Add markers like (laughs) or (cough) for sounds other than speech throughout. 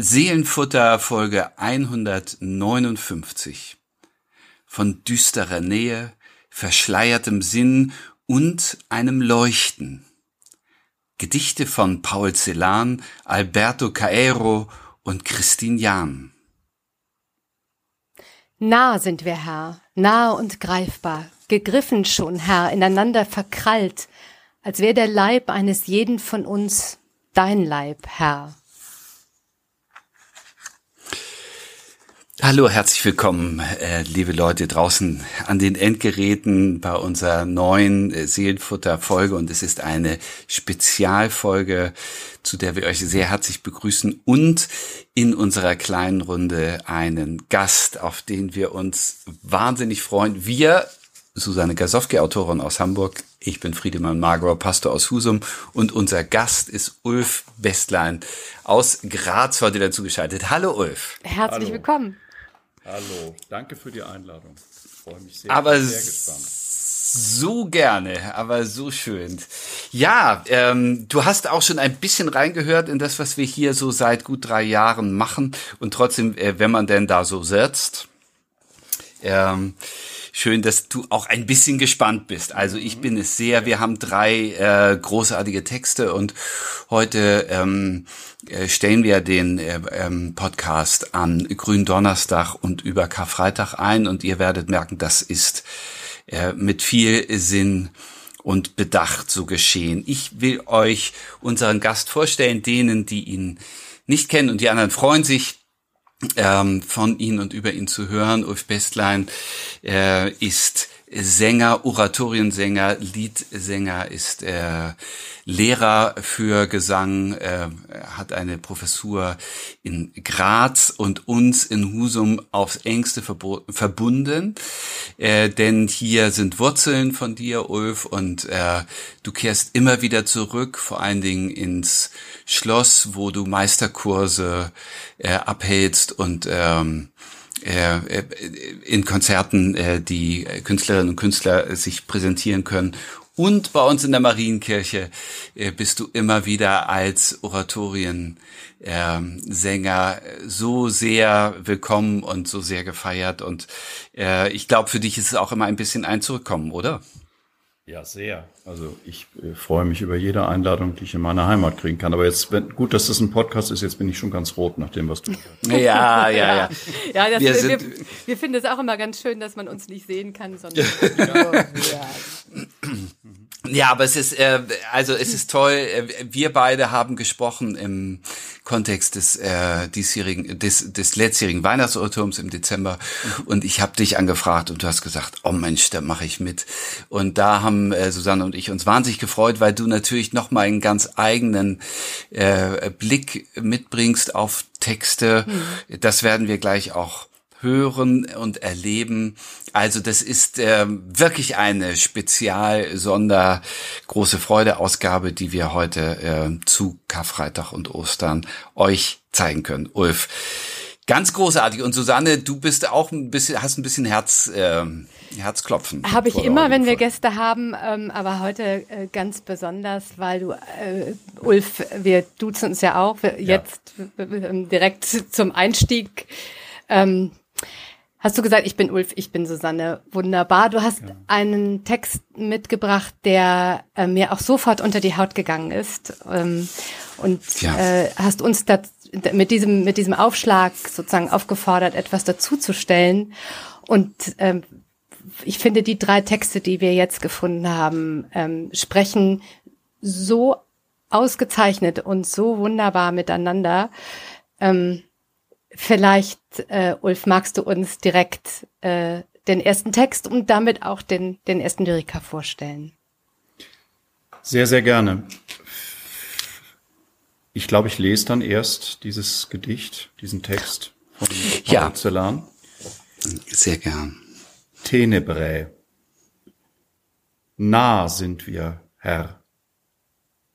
Seelenfutter Folge 159. Von düsterer Nähe, verschleiertem Sinn und einem Leuchten. Gedichte von Paul Celan, Alberto Caero und Christine Jahn. Nah sind wir, Herr, nah und greifbar, gegriffen schon, Herr, ineinander verkrallt, als wär der Leib eines jeden von uns dein Leib, Herr. Hallo, herzlich willkommen, äh, liebe Leute draußen an den Endgeräten bei unserer neuen äh, Seelenfutter-Folge. Und es ist eine Spezialfolge, zu der wir euch sehr herzlich begrüßen und in unserer kleinen Runde einen Gast, auf den wir uns wahnsinnig freuen. Wir, Susanne Gasowski, Autorin aus Hamburg, ich bin Friedemann Margor, Pastor aus Husum und unser Gast ist Ulf Westlein aus Graz heute dazu geschaltet. Hallo Ulf. Herzlich Hallo. willkommen. Hallo, danke für die Einladung. Ich freue mich sehr, aber sehr gespannt. so gerne, aber so schön. Ja, ähm, du hast auch schon ein bisschen reingehört in das, was wir hier so seit gut drei Jahren machen. Und trotzdem, äh, wenn man denn da so sitzt, ähm, schön, dass du auch ein bisschen gespannt bist. Also ich bin es sehr. Wir haben drei äh, großartige Texte und heute ähm, äh, stellen wir den äh, ähm, Podcast an Gründonnerstag und über Karfreitag ein und ihr werdet merken, das ist äh, mit viel Sinn und Bedacht so geschehen. Ich will euch unseren Gast vorstellen, denen, die ihn nicht kennen und die anderen freuen sich ähm, von ihn und über ihn zu hören. Ulf Bestlein äh, ist Sänger, Oratoriensänger, Liedsänger, ist äh, Lehrer für Gesang, äh, hat eine Professur in Graz und uns in Husum aufs engste verbunden. Äh, denn hier sind Wurzeln von dir, Ulf, und äh, du kehrst immer wieder zurück, vor allen Dingen ins Schloss, wo du Meisterkurse äh, abhältst und ähm, äh, in Konzerten äh, die Künstlerinnen und Künstler sich präsentieren können. Und bei uns in der Marienkirche äh, bist du immer wieder als Oratoriensänger so sehr willkommen und so sehr gefeiert. Und ich glaube, für dich ist es auch immer ein bisschen ein Zurückkommen, oder? Ja, sehr. Also ich äh, freue mich über jede Einladung, die ich in meiner Heimat kriegen kann. Aber jetzt, wenn, gut, dass das ein Podcast ist, jetzt bin ich schon ganz rot nach dem, was du Ja, ja, ja. (laughs) ja das, Wir wir, sind- wir, finden es auch immer ganz schön, dass man uns nicht sehen kann, sondern (laughs) nur hören. Ja, aber es ist äh, also es ist toll. Äh, Wir beide haben gesprochen im Kontext des äh, diesjährigen des des letztjährigen Weihnachtsoratoriums im Dezember und ich habe dich angefragt und du hast gesagt, oh Mensch, da mache ich mit. Und da haben äh, Susanne und ich uns wahnsinnig gefreut, weil du natürlich noch mal einen ganz eigenen äh, Blick mitbringst auf Texte. Das werden wir gleich auch hören und erleben. Also das ist ähm, wirklich eine spezial sonder große Freude Ausgabe, die wir heute äh, zu Karfreitag und Ostern euch zeigen können. Ulf, ganz großartig. Und Susanne, du bist auch ein bisschen, hast ein bisschen Herz, ähm, Herzklopfen. Habe ich immer, wenn wir Gäste haben, ähm, aber heute äh, ganz besonders, weil du, äh, Ulf, wir duzen uns ja auch, jetzt äh, äh, direkt zum Einstieg. Ähm, hast du gesagt, ich bin Ulf, ich bin Susanne. Wunderbar. Du hast einen Text mitgebracht, der äh, mir auch sofort unter die Haut gegangen ist. Ähm, und Ja. äh, hast uns da, mit diesem, mit diesem Aufschlag sozusagen aufgefordert, etwas dazuzustellen. Und ähm, ich finde, die drei Texte, die wir jetzt gefunden haben, ähm, sprechen so ausgezeichnet und so wunderbar miteinander. Ähm, vielleicht, äh, Ulf, magst du uns direkt äh, den ersten Text und damit auch den, den ersten Lyriker vorstellen? Sehr, sehr gerne. Ich glaube, ich lese dann erst dieses Gedicht, diesen Text von Ja. Celan. Sehr gern. Tenebrae. Nah sind wir, Herr,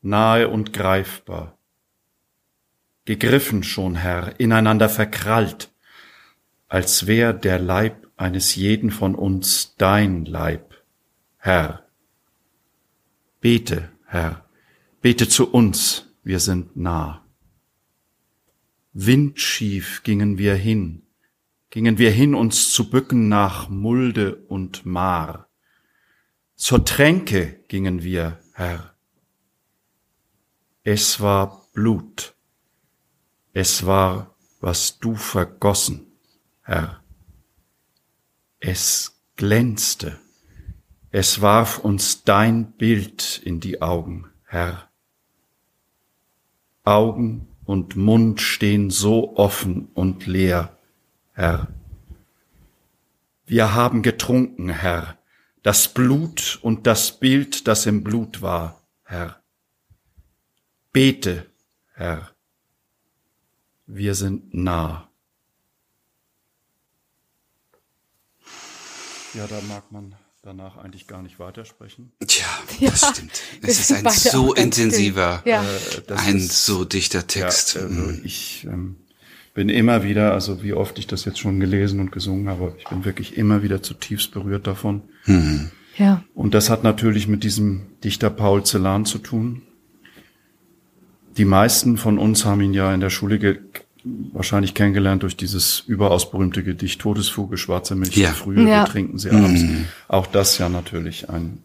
nahe und greifbar. Gegriffen schon, Herr, ineinander verkrallt, als wär der Leib eines jeden von uns dein Leib, Herr. Bete, Herr, bete zu uns, wir sind nah. windschief gingen wir hin, gingen wir hin, uns zu bücken nach Mulde und Mar. Zur Tränke gingen wir, Herr. Es war Blut. Es war, was du vergossen, Herr. Es glänzte. Es warf uns dein Bild in die Augen, Herr. Augen und Mund stehen so offen und leer, Herr. Wir haben getrunken, Herr, das Blut und das Bild, das im Blut war, Herr. Bete, Herr, wir sind nah. Ja, da mag man danach eigentlich gar nicht weitersprechen. Tja, (laughs) das ja, stimmt. Es ist ein so intensiver, (laughs) ja. äh, ein ist, so dichter Text. Ja, also mhm. ich ähm, bin immer wieder, also wie oft ich das jetzt schon gelesen und gesungen habe, ich bin wirklich immer wieder zutiefst berührt davon. Mhm. Ja. Und das hat natürlich mit diesem Dichter Paul Celan zu tun. Die meisten von uns haben ihn ja in der Schule wahrscheinlich kennengelernt durch dieses überaus berühmte Gedicht Todesfuge, schwarze Milch ja. früher, ja. wir trinken sie abends. Mhm. Auch das ja natürlich ein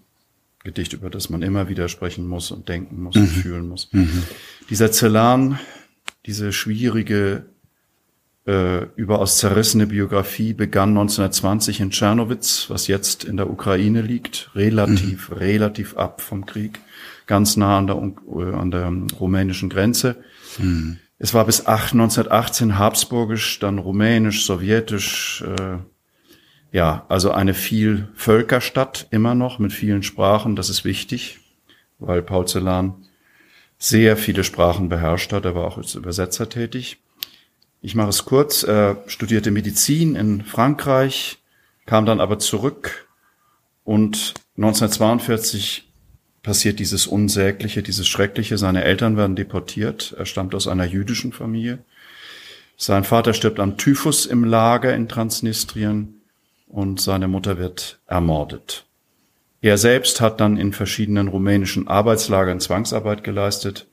Gedicht, über das man immer wieder sprechen muss und denken muss mhm. und fühlen muss. Mhm. Dieser Zellan, diese schwierige, äh, überaus zerrissene Biografie begann 1920 in Tschernowitz, was jetzt in der Ukraine liegt, relativ, mhm. relativ ab vom Krieg, ganz nah an der, äh, an der rumänischen Grenze. Mhm. Es war bis 1918 habsburgisch, dann rumänisch, sowjetisch, äh, ja, also eine viel Völkerstadt immer noch mit vielen Sprachen. Das ist wichtig, weil Paul Celan sehr viele Sprachen beherrscht hat. Er war auch als Übersetzer tätig. Ich mache es kurz. Er studierte Medizin in Frankreich, kam dann aber zurück und 1942 passiert dieses Unsägliche, dieses Schreckliche. Seine Eltern werden deportiert. Er stammt aus einer jüdischen Familie. Sein Vater stirbt am Typhus im Lager in Transnistrien und seine Mutter wird ermordet. Er selbst hat dann in verschiedenen rumänischen Arbeitslagern Zwangsarbeit geleistet.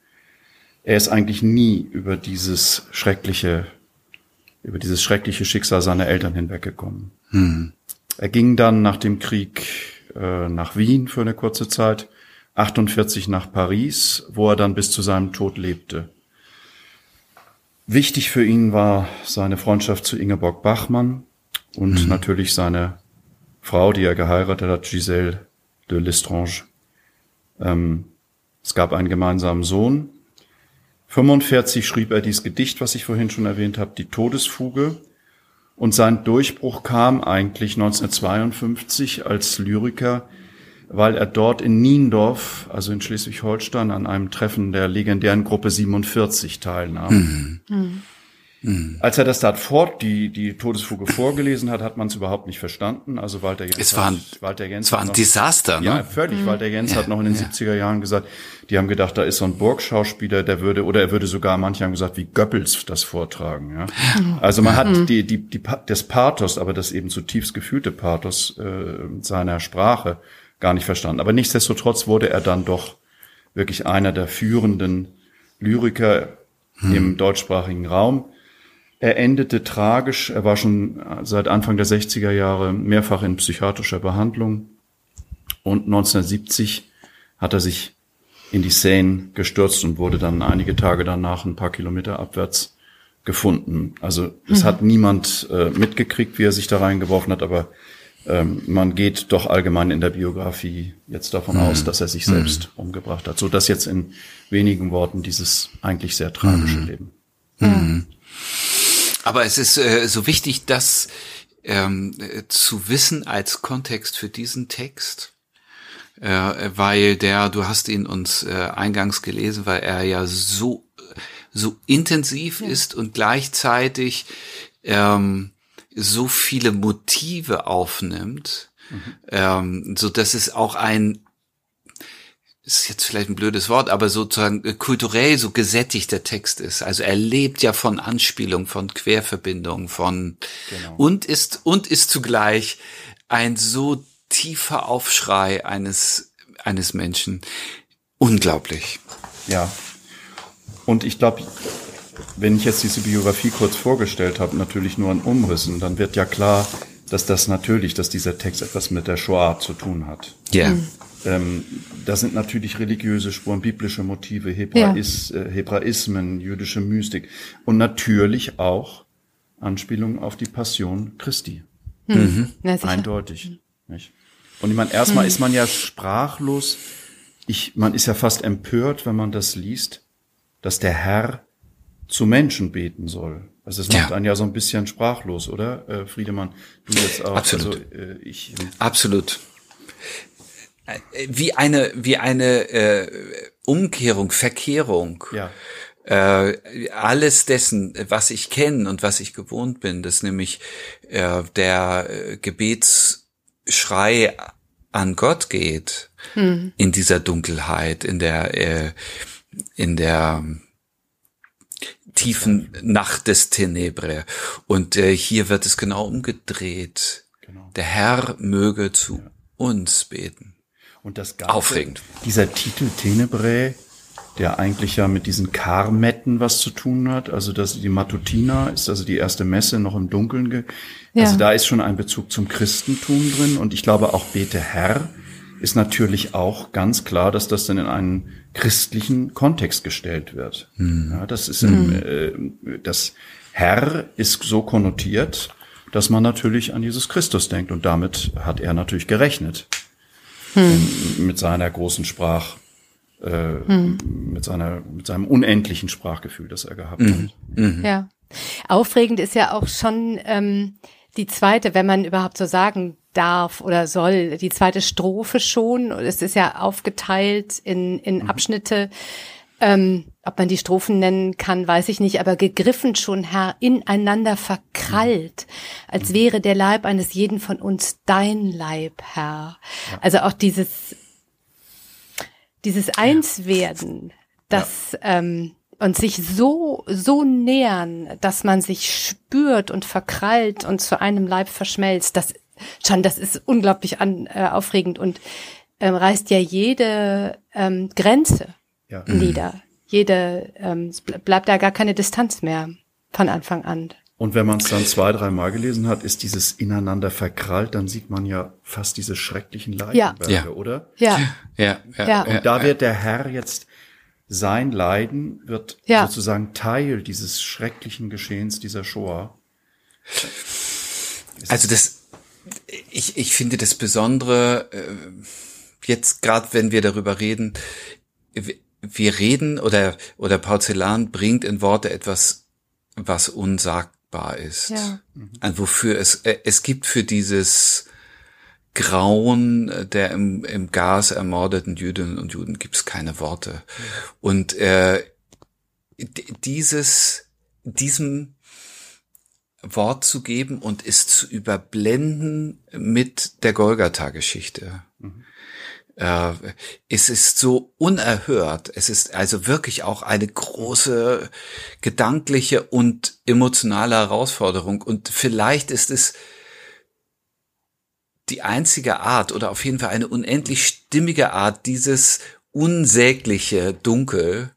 Er ist eigentlich nie über dieses schreckliche, über dieses schreckliche Schicksal seiner Eltern hinweggekommen. Hm. Er ging dann nach dem Krieg äh, nach Wien für eine kurze Zeit 48 nach Paris, wo er dann bis zu seinem Tod lebte. Wichtig für ihn war seine Freundschaft zu Ingeborg Bachmann und mhm. natürlich seine Frau, die er geheiratet hat, Giselle de Lestrange. Ähm, es gab einen gemeinsamen Sohn. 45 schrieb er dieses Gedicht, was ich vorhin schon erwähnt habe, die Todesfuge. Und sein Durchbruch kam eigentlich 1952 als Lyriker weil er dort in Niendorf, also in Schleswig-Holstein, an einem Treffen der legendären Gruppe 47 teilnahm. Mhm. Mhm. Mhm. Als er das da fort, die, die Todesfuge vorgelesen hat, hat man es überhaupt nicht verstanden. Also Walter Jens, es war ein, hat, Walter Jens es war ein noch, Desaster, ne? Ja, völlig. Mhm. Walter Jens ja, hat noch in den ja. 70er Jahren gesagt, die haben gedacht, da ist so ein Burgschauspieler, der würde, oder er würde sogar, manche haben gesagt, wie Goebbels das vortragen, ja. Also man hat mhm. die, die, die, das Pathos, aber das eben zutiefst gefühlte Pathos äh, seiner Sprache gar nicht verstanden. Aber nichtsdestotrotz wurde er dann doch wirklich einer der führenden Lyriker hm. im deutschsprachigen Raum. Er endete tragisch. Er war schon seit Anfang der 60er Jahre mehrfach in psychiatrischer Behandlung. Und 1970 hat er sich in die Seine gestürzt und wurde dann einige Tage danach ein paar Kilometer abwärts gefunden. Also es mhm. hat niemand äh, mitgekriegt, wie er sich da reingeworfen hat, aber ähm, man geht doch allgemein in der Biografie jetzt davon mhm. aus, dass er sich selbst mhm. umgebracht hat. So dass jetzt in wenigen Worten dieses eigentlich sehr tragische mhm. Leben. Aber es ist äh, so wichtig, das ähm, zu wissen als Kontext für diesen Text, äh, weil der, du hast ihn uns äh, eingangs gelesen, weil er ja so so intensiv ja. ist und gleichzeitig ähm, so viele Motive aufnimmt, mhm. ähm, so dass es auch ein ist jetzt vielleicht ein blödes Wort, aber sozusagen äh, kulturell so gesättigter Text ist. Also er lebt ja von Anspielung, von Querverbindung, von genau. und ist und ist zugleich ein so tiefer Aufschrei eines eines Menschen. Unglaublich. Ja. Und ich glaube, wenn ich jetzt diese Biografie kurz vorgestellt habe, natürlich nur an Umrissen, dann wird ja klar, dass das natürlich, dass dieser Text etwas mit der Shoah zu tun hat. Ja. Yeah. Ähm, da sind natürlich religiöse Spuren, biblische Motive, Hebrais, ja. äh, Hebraismen, jüdische Mystik und natürlich auch Anspielungen auf die Passion Christi. Mhm. Ja, Eindeutig. Nicht? Und ich meine, erstmal mhm. ist man ja sprachlos. Ich, man ist ja fast empört, wenn man das liest, dass der Herr zu Menschen beten soll. Also es macht ja. einen ja so ein bisschen sprachlos, oder? Äh, Friedemann, du jetzt auch. Absolut. Also, äh, ich, Absolut. Wie eine, wie eine äh, Umkehrung, Verkehrung. Ja. Äh, alles dessen, was ich kenne und was ich gewohnt bin, das nämlich äh, der äh, Gebetsschrei an Gott geht hm. in dieser Dunkelheit, in der äh, in der tiefen Nacht des Tenebre. Und äh, hier wird es genau umgedreht. Genau. Der Herr möge zu ja. uns beten. Und das Ganze, Aufregend. Dieser Titel Tenebre, der eigentlich ja mit diesen Karmetten was zu tun hat. Also dass die Matutina ist also die erste Messe noch im Dunkeln. Ge ja. Also da ist schon ein Bezug zum Christentum drin. Und ich glaube auch Bete Herr ist natürlich auch ganz klar, dass das dann in einen christlichen Kontext gestellt wird. Mhm. Ja, das ist im, mhm. äh, das Herr ist so konnotiert, dass man natürlich an Jesus Christus denkt und damit hat er natürlich gerechnet mhm. mit seiner großen Sprach, äh, mhm. mit seiner mit seinem unendlichen Sprachgefühl, das er gehabt hat. Mhm. Ja, aufregend ist ja auch schon ähm, die zweite, wenn man überhaupt so sagen darf oder soll. Die zweite Strophe schon. Es ist ja aufgeteilt in, in mhm. Ähm, ob man die Strophen nennen kann, weiß ich nicht, aber gegriffen schon, Herr, ineinander verkrallt, als wäre der Leib eines jeden von uns dein Leib, Herr. Ja. Also auch dieses, dieses Einswerden, das, ja. ähm, und sich so, so nähern, dass man sich spürt und verkrallt und zu einem Leib verschmelzt, das schon, das ist unglaublich an, äh, aufregend und ähm, reißt ja jede ähm, Grenze ja. nieder. Mhm. Jede, ähm, es bleibt da gar keine Distanz mehr von Anfang an. Und wenn man es dann zwei, dreimal gelesen hat, ist dieses ineinander verkrallt, dann sieht man ja fast diese schrecklichen Leichenberge, ja. oder? Ja. Ja, ja. ja. Und da wird der Herr jetzt sein Leiden wird ja. sozusagen Teil dieses schrecklichen Geschehens dieser Shoah. Also das, ich, ich finde das Besondere, äh, jetzt gerade wenn wir darüber reden, wir reden oder, oder Porzellan bringt in Worte etwas, was unsagbar ist. Ja. Also wofür es, äh, es gibt für dieses Grauen der im, im Gas ermordeten Jüdinnen und Juden gibt es keine Worte. Ja. Und äh, dieses, diesem Wort zu geben und es zu überblenden mit der Golgatha-Geschichte. Mhm. Äh, es ist so unerhört. Es ist also wirklich auch eine große gedankliche und emotionale Herausforderung. Und vielleicht ist es die einzige Art oder auf jeden Fall eine unendlich stimmige Art, dieses unsägliche Dunkel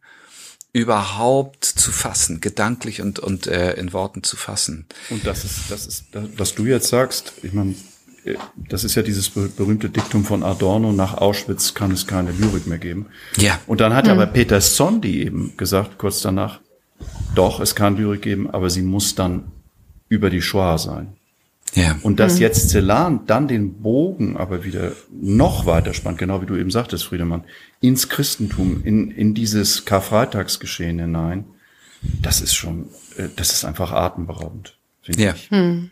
überhaupt zu fassen, gedanklich und, und äh, in Worten zu fassen. Und das ist, das ist, was du jetzt sagst, ich meine, das ist ja dieses berühmte Diktum von Adorno, nach Auschwitz kann es keine Lyrik mehr geben. Ja. Und dann hat mhm. aber Peter Sondi eben gesagt, kurz danach, doch, es kann Lyrik geben, aber sie muss dann über die Shoah sein. Ja. Und dass mhm. jetzt Celan dann den Bogen aber wieder noch weiter spannt, genau wie du eben sagtest, Friedemann, ins Christentum, in, in dieses Karfreitagsgeschehen hinein, das ist schon, äh, das ist einfach atemberaubend, finde ja. ich. Mhm.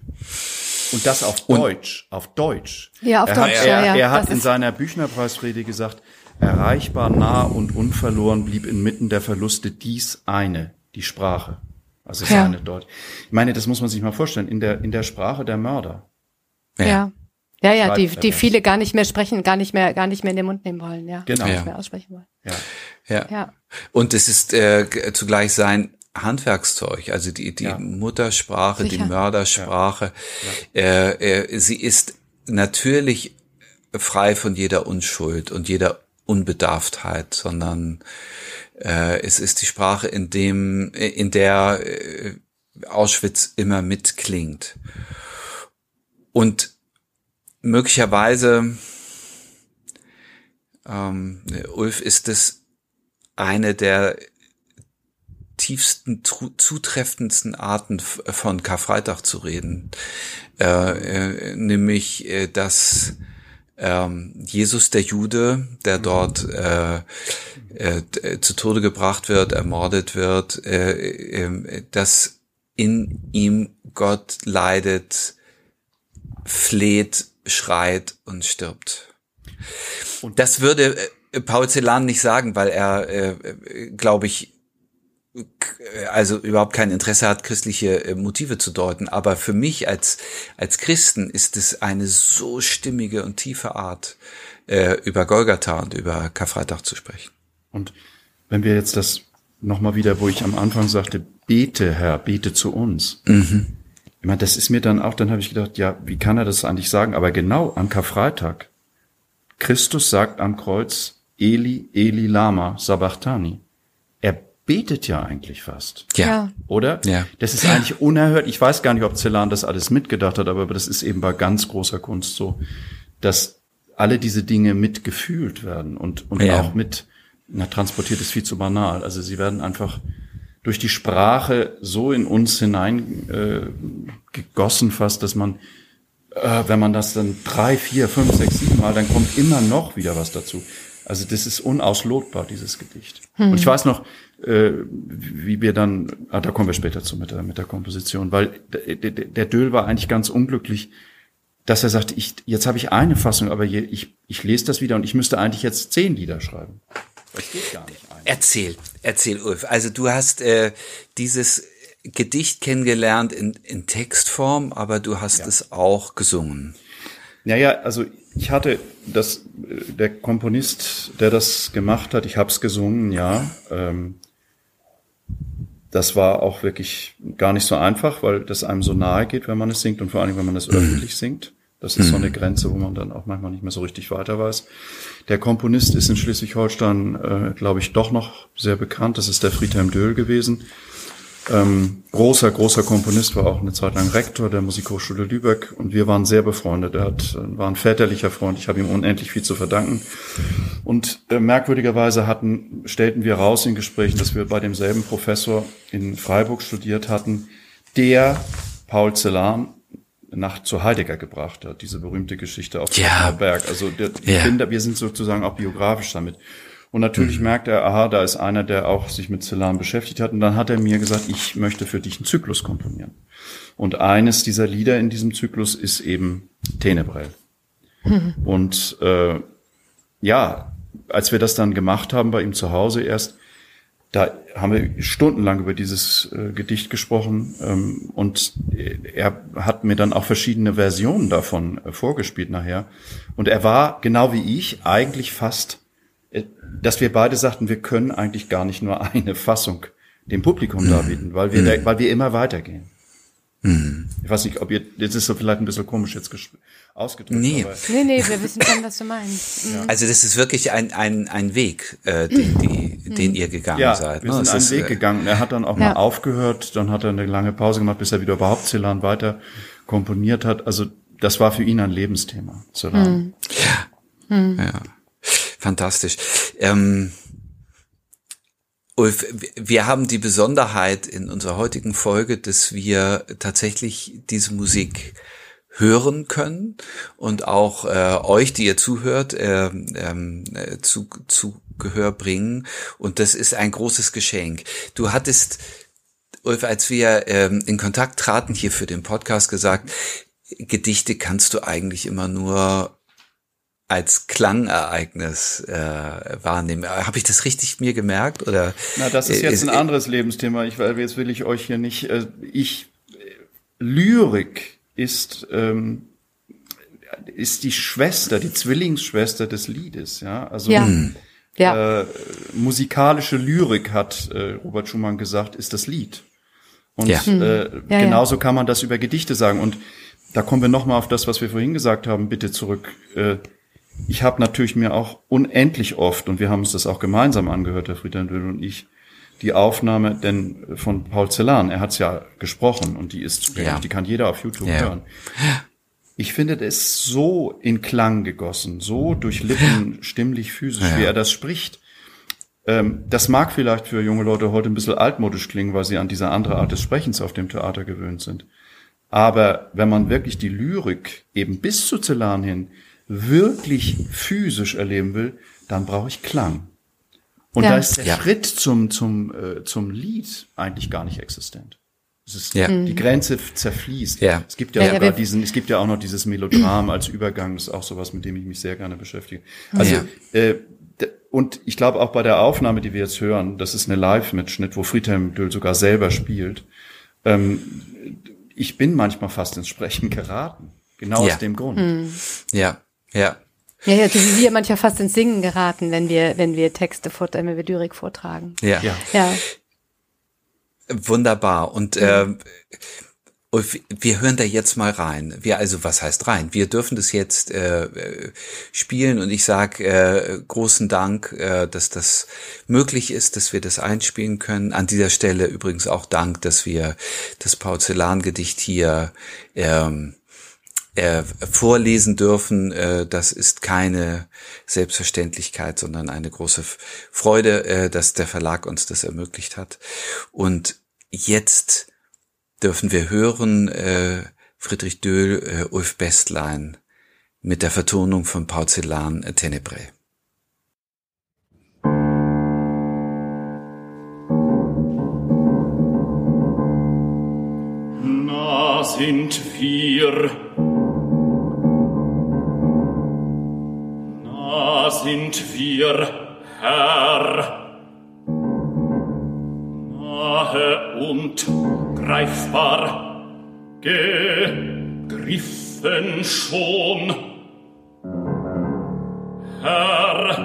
Und das auf Deutsch, auf Deutsch. Ja, auf er Deutsch. Hat, er, ja, er hat in seiner Büchnerpreisrede gesagt, erreichbar, nah und unverloren blieb inmitten der Verluste dies eine, die Sprache. Also ja. seine dort. Ich meine, das muss man sich mal vorstellen, in der, in der Sprache der Mörder. Ja. ja. Ja, ja, die, die viele gar nicht mehr sprechen, gar nicht mehr, gar nicht mehr in den Mund nehmen wollen, ja. Genau. Gar nicht mehr aussprechen wollen. Ja. Ja. ja. Und es ist äh, zugleich sein Handwerkszeug, also die, die ja. Muttersprache, Sicher. die Mördersprache. Ja. Äh, äh, sie ist natürlich frei von jeder Unschuld und jeder Unbedarftheit, sondern äh, es ist die Sprache, in dem, in der äh, Auschwitz immer mitklingt. Und möglicherweise, ähm, Ulf, ist es eine der tiefsten, zutreffendsten Arten von Karfreitag zu reden, äh, äh, nämlich äh, dass ähm, Jesus der Jude, der dort äh, äh, zu Tode gebracht wird, ermordet wird, äh, äh, dass in ihm Gott leidet, fleht, schreit und stirbt. Und das würde äh, Paul Celan nicht sagen, weil er, äh, glaube ich, also überhaupt kein Interesse hat, christliche äh, Motive zu deuten. Aber für mich als, als Christen ist es eine so stimmige und tiefe Art, äh, über Golgatha und über Karfreitag zu sprechen. Und wenn wir jetzt das nochmal wieder, wo ich am Anfang sagte, bete, Herr, bete zu uns. Mhm. Ich meine, das ist mir dann auch, dann habe ich gedacht, ja, wie kann er das eigentlich sagen? Aber genau am Karfreitag, Christus sagt am Kreuz, Eli, Eli Lama, Sabachthani betet ja eigentlich fast. Ja. Oder? Ja. Das ist eigentlich unerhört. Ich weiß gar nicht, ob Celan das alles mitgedacht hat, aber das ist eben bei ganz großer Kunst so, dass alle diese Dinge mitgefühlt werden und, und ja. auch mit, na, transportiert ist viel zu banal. Also sie werden einfach durch die Sprache so in uns hinein äh, gegossen fast, dass man, äh, wenn man das dann drei, vier, fünf, sechs, sieben Mal, dann kommt immer noch wieder was dazu. Also das ist unauslotbar, dieses Gedicht. Hm. Und ich weiß noch, äh, wie wir dann, ah, da kommen wir später zu mit der, mit der Komposition, weil der, Döhl war eigentlich ganz unglücklich, dass er sagte, ich, jetzt habe ich eine Fassung, aber je, ich, ich lese das wieder und ich müsste eigentlich jetzt zehn Lieder schreiben. Das geht gar nicht. Ein. Erzähl, erzähl, Ulf. Also du hast äh, dieses Gedicht kennengelernt in, in Textform, aber du hast ja. es auch gesungen. Naja, also ich hatte das, der Komponist, der das gemacht hat, ich habe es gesungen, ja. Ähm, das war auch wirklich gar nicht so einfach, weil das einem so nahe geht, wenn man es singt und vor allem, wenn man es mhm. öffentlich singt. Das ist so eine mhm. Grenze, wo man dann auch manchmal nicht mehr so richtig weiter weiß. Der Komponist ist in Schleswig-Holstein, äh, glaube ich, doch noch sehr bekannt. Das ist der Friedhelm Döhl gewesen. Ähm, großer, großer Komponist, war auch eine Zeit lang Rektor der Musikhochschule Lübeck und wir waren sehr befreundet. Er hat, äh, war ein väterlicher Freund, ich habe ihm unendlich viel zu verdanken. Und äh, merkwürdigerweise hatten, stellten wir raus in Gesprächen, dass wir bei demselben Professor in Freiburg studiert hatten, der Paul Celan nach zu Heidegger gebracht hat, diese berühmte Geschichte auf ja. Berg. Also der, ja. Kinder, wir sind sozusagen auch biografisch damit. Und natürlich mhm. merkt er, aha, da ist einer, der auch sich mit Celan beschäftigt hat. Und dann hat er mir gesagt, ich möchte für dich einen Zyklus komponieren. Und eines dieser Lieder in diesem Zyklus ist eben Tenebrel. (laughs) Mhm. Und äh, ja, als wir das dann gemacht haben bei ihm zu Hause erst, da haben wir stundenlang über dieses äh, Gedicht gesprochen ähm, und er hat mir dann auch verschiedene Versionen davon äh, vorgespielt nachher. Und er war genau wie ich eigentlich fast dass wir beide sagten, wir können eigentlich gar nicht nur eine Fassung dem Publikum mhm. darbieten, weil wir, mhm. weil wir immer weitergehen. Mhm. Ich weiß nicht, ob ihr, jetzt ist so vielleicht ein bisschen komisch jetzt ausgedrückt. Nee. Aber nee, nee, wir wissen schon, was du meinst. Mhm. Also das ist wirklich ein, ein, ein Weg, äh, den, die, mhm. den ihr gegangen ja, seid. wir ne? sind einen ist, Weg äh, gegangen. Er hat dann auch ja. mal aufgehört, dann hat er eine lange Pause gemacht, bis er wieder überhaupt Celan weiter komponiert hat. Also das war für ihn ein Lebensthema, Celan. Mhm. Ja. Fantastisch. Ähm, Ulf, wir haben die Besonderheit in unserer heutigen Folge, dass wir tatsächlich diese Musik hören können und auch äh, euch, die ihr zuhört, äh, äh, zu, zu Gehör bringen. Und das ist ein großes Geschenk. Du hattest, Ulf, als wir ähm, in Kontakt traten hier für den Podcast gesagt, Gedichte kannst du eigentlich immer nur als Klangereignis äh, wahrnehmen. Habe ich das richtig mir gemerkt oder? Na, das ist jetzt ein anderes Lebensthema. Ich, weil jetzt will ich euch hier nicht. Äh, ich Lyrik ist ähm, ist die Schwester, die Zwillingsschwester des Liedes. Ja, also ja. Hm. ja. Äh, musikalische Lyrik hat äh, Robert Schumann gesagt, ist das Lied. Und ja. äh, ja, genauso kann man das über Gedichte sagen. Und da kommen wir nochmal auf das, was wir vorhin gesagt haben, bitte zurück. Äh, ich habe natürlich mir auch unendlich oft, und wir haben uns das auch gemeinsam angehört, Herr Friedhelm und ich, die Aufnahme denn von Paul Celan, er hat es ja gesprochen und die ist zugänglich, ja. die kann jeder auf YouTube ja. hören. Ich finde, das ist so in Klang gegossen, so durch Lippen, stimmlich, physisch, ja. wie er das spricht. Ähm, das mag vielleicht für junge Leute heute ein bisschen altmodisch klingen, weil sie an diese andere Art des Sprechens auf dem Theater gewöhnt sind. Aber wenn man wirklich die Lyrik eben bis zu Celan hin wirklich physisch erleben will, dann brauche ich Klang. Und ja. da ist der ja. Schritt zum, zum, äh, zum Lied eigentlich gar nicht existent. Es ist, ja. die Grenze zerfließt. Ja. Es gibt ja, ja sogar diesen, es gibt ja auch noch dieses Melodram als Übergang, das ist auch sowas, mit dem ich mich sehr gerne beschäftige. Also, ja. äh, und ich glaube auch bei der Aufnahme, die wir jetzt hören, das ist eine Live-Mitschnitt, wo Friedhelm Döll sogar selber spielt. Ähm, ich bin manchmal fast ins Sprechen geraten. Genau ja. aus dem Grund. Mhm. Ja, ja. Ja, ja, so wie wir manchmal fast ins Singen geraten, wenn wir, wenn wir Texte vor, wenn wir Lyrik vortragen. Ja. ja. ja. Wunderbar. Und äh, wir hören da jetzt mal rein. Wir, also was heißt rein? Wir dürfen das jetzt äh, spielen und ich sage äh, großen Dank, äh, dass das möglich ist, dass wir das einspielen können. An dieser Stelle übrigens auch Dank, dass wir das Porzellangedicht hier ähm, äh, vorlesen dürfen, äh, das ist keine Selbstverständlichkeit, sondern eine große Freude, äh, dass der Verlag uns das ermöglicht hat. Und jetzt dürfen wir hören äh, Friedrich Döhl, äh, Ulf Bestlein mit der Vertonung von Porzellan Tenebrae. Na sind wir sind wir, Herr. Nahe und greifbar, gegriffen schon. Herr,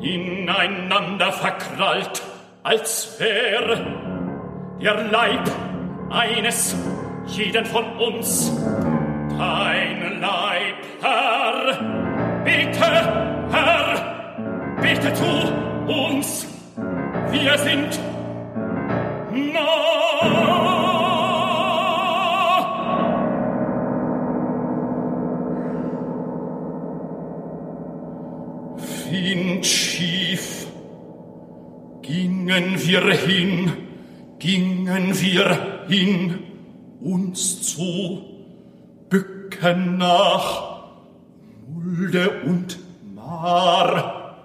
ineinander verkrallt, als wär der Leib eines jeden von uns dein Leib, Herr. Bitte, Herr, bitte tu uns, wir sind nah. Windschief gingen wir hin, gingen wir hin, uns zu bücken nach Mulde und Mar.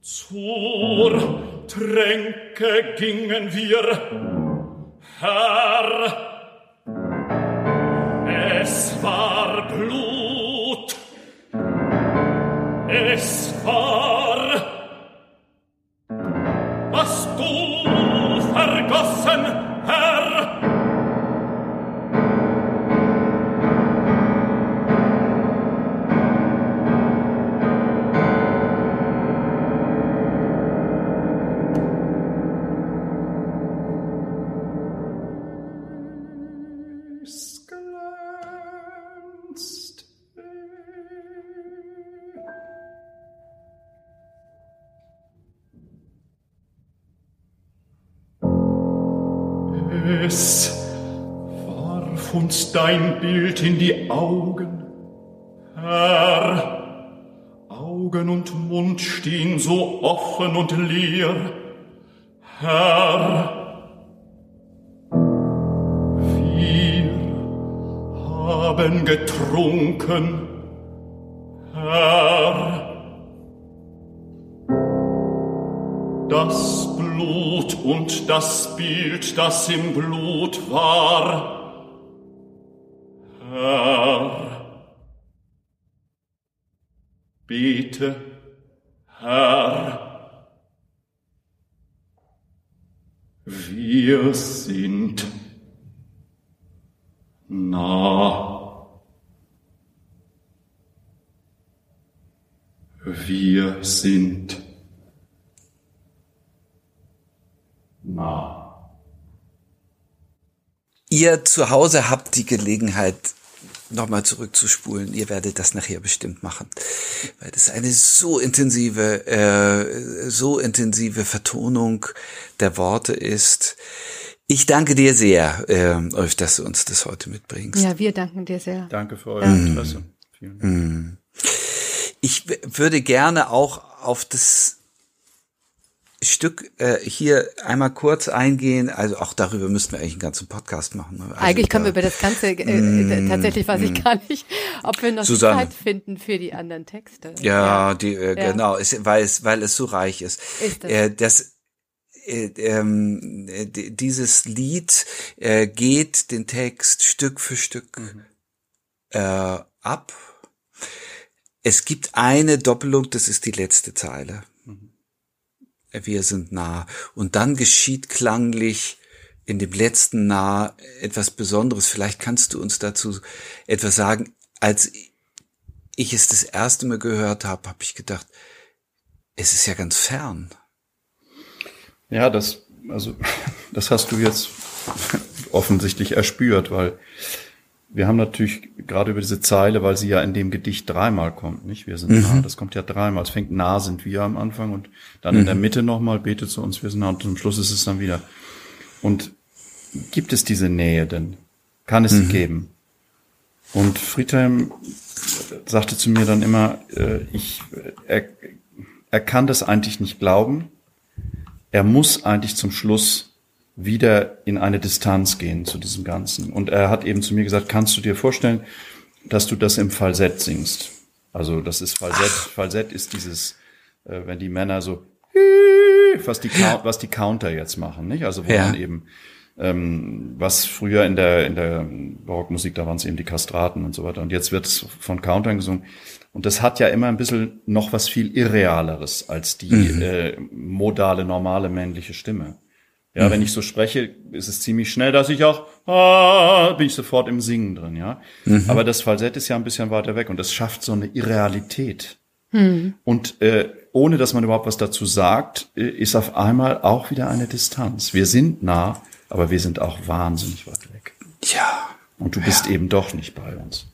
Zur Tränke gingen wir, Herr. Es war Blut, es war, was du vergossen, Herr. Es warf uns dein Bild in die Augen, Herr. Augen und Mund stehen so offen und leer, Herr. Wir haben getrunken, Herr. Das Blut und das Bild, das im Blut war. Herr, bete, Herr, wir sind nah. Wir sind nah. Ihr zu Hause habt die Gelegenheit, nochmal zurückzuspulen. Ihr werdet das nachher bestimmt machen, weil das eine so intensive, äh, so intensive Vertonung der Worte ist. Ich danke dir sehr, äh, Ulf, dass du uns das heute mitbringst. Ja, wir danken dir sehr. Danke für euer Interesse. Vielen Dank. Mm. Ich würde gerne auch auf das Stück äh, hier einmal kurz eingehen. Also auch darüber müssten wir eigentlich einen ganzen Podcast machen. Also eigentlich können wir über das Ganze, äh, mm, tatsächlich weiß ich mm. gar nicht, ob wir noch Susanne. Zeit finden für die anderen Texte. Ja, ja. die äh, ja. genau, es, weil es weil es so reich ist. ist das? Äh, das äh, ähm, dieses Lied äh, geht den Text Stück für Stück mhm. äh, ab. Es gibt eine Doppelung, das ist die letzte Zeile. Wir sind nah. Und dann geschieht klanglich in dem letzten nah etwas Besonderes. Vielleicht kannst du uns dazu etwas sagen. Als ich es das erste Mal gehört habe, habe ich gedacht, es ist ja ganz fern. Ja, das, also, (laughs) das hast du jetzt (laughs) offensichtlich erspürt, weil wir haben natürlich gerade über diese Zeile, weil sie ja in dem Gedicht dreimal kommt, nicht? Wir sind mhm. nah. Das kommt ja dreimal. Es fängt nah sind wir am Anfang und dann mhm. in der mhm. Mitte nochmal betet zu uns, wir sind nah und zum Schluss ist es dann wieder. Und gibt es diese Nähe denn? Kann es mhm. sie geben? Und Friedhelm sagte zu mir dann immer, äh, ich, er, er kann das eigentlich nicht glauben, er muss eigentlich zum Schluss wieder in eine Distanz gehen zu diesem Ganzen. Und er hat eben zu mir gesagt, kannst du dir vorstellen, dass du das im Falsett singst? Also das ist Falsett. Ach. Falsett ist dieses, äh, wenn die Männer so was die, was die Counter jetzt machen, nicht? Also wo ja. man eben ähm, was früher in der in der Barockmusik da waren es eben die Kastraten und so weiter und jetzt wird es von Countern gesungen und das hat ja immer ein bisschen noch was viel Irrealeres als die mhm. äh, modale, normale männliche Stimme. Ja, mhm. wenn ich so spreche, ist es ziemlich schnell, dass ich auch, ah, bin ich sofort im Singen drin, ja. Mhm. Aber das Falsett ist ja ein bisschen weiter weg und das schafft so eine Irrealität. Mhm. Und äh, ohne dass man überhaupt was dazu sagt, äh, ist auf einmal auch wieder eine Distanz. Wir sind nah, aber wir sind auch wahnsinnig weit weg. Ja. Und du bist ja. eben doch nicht bei uns.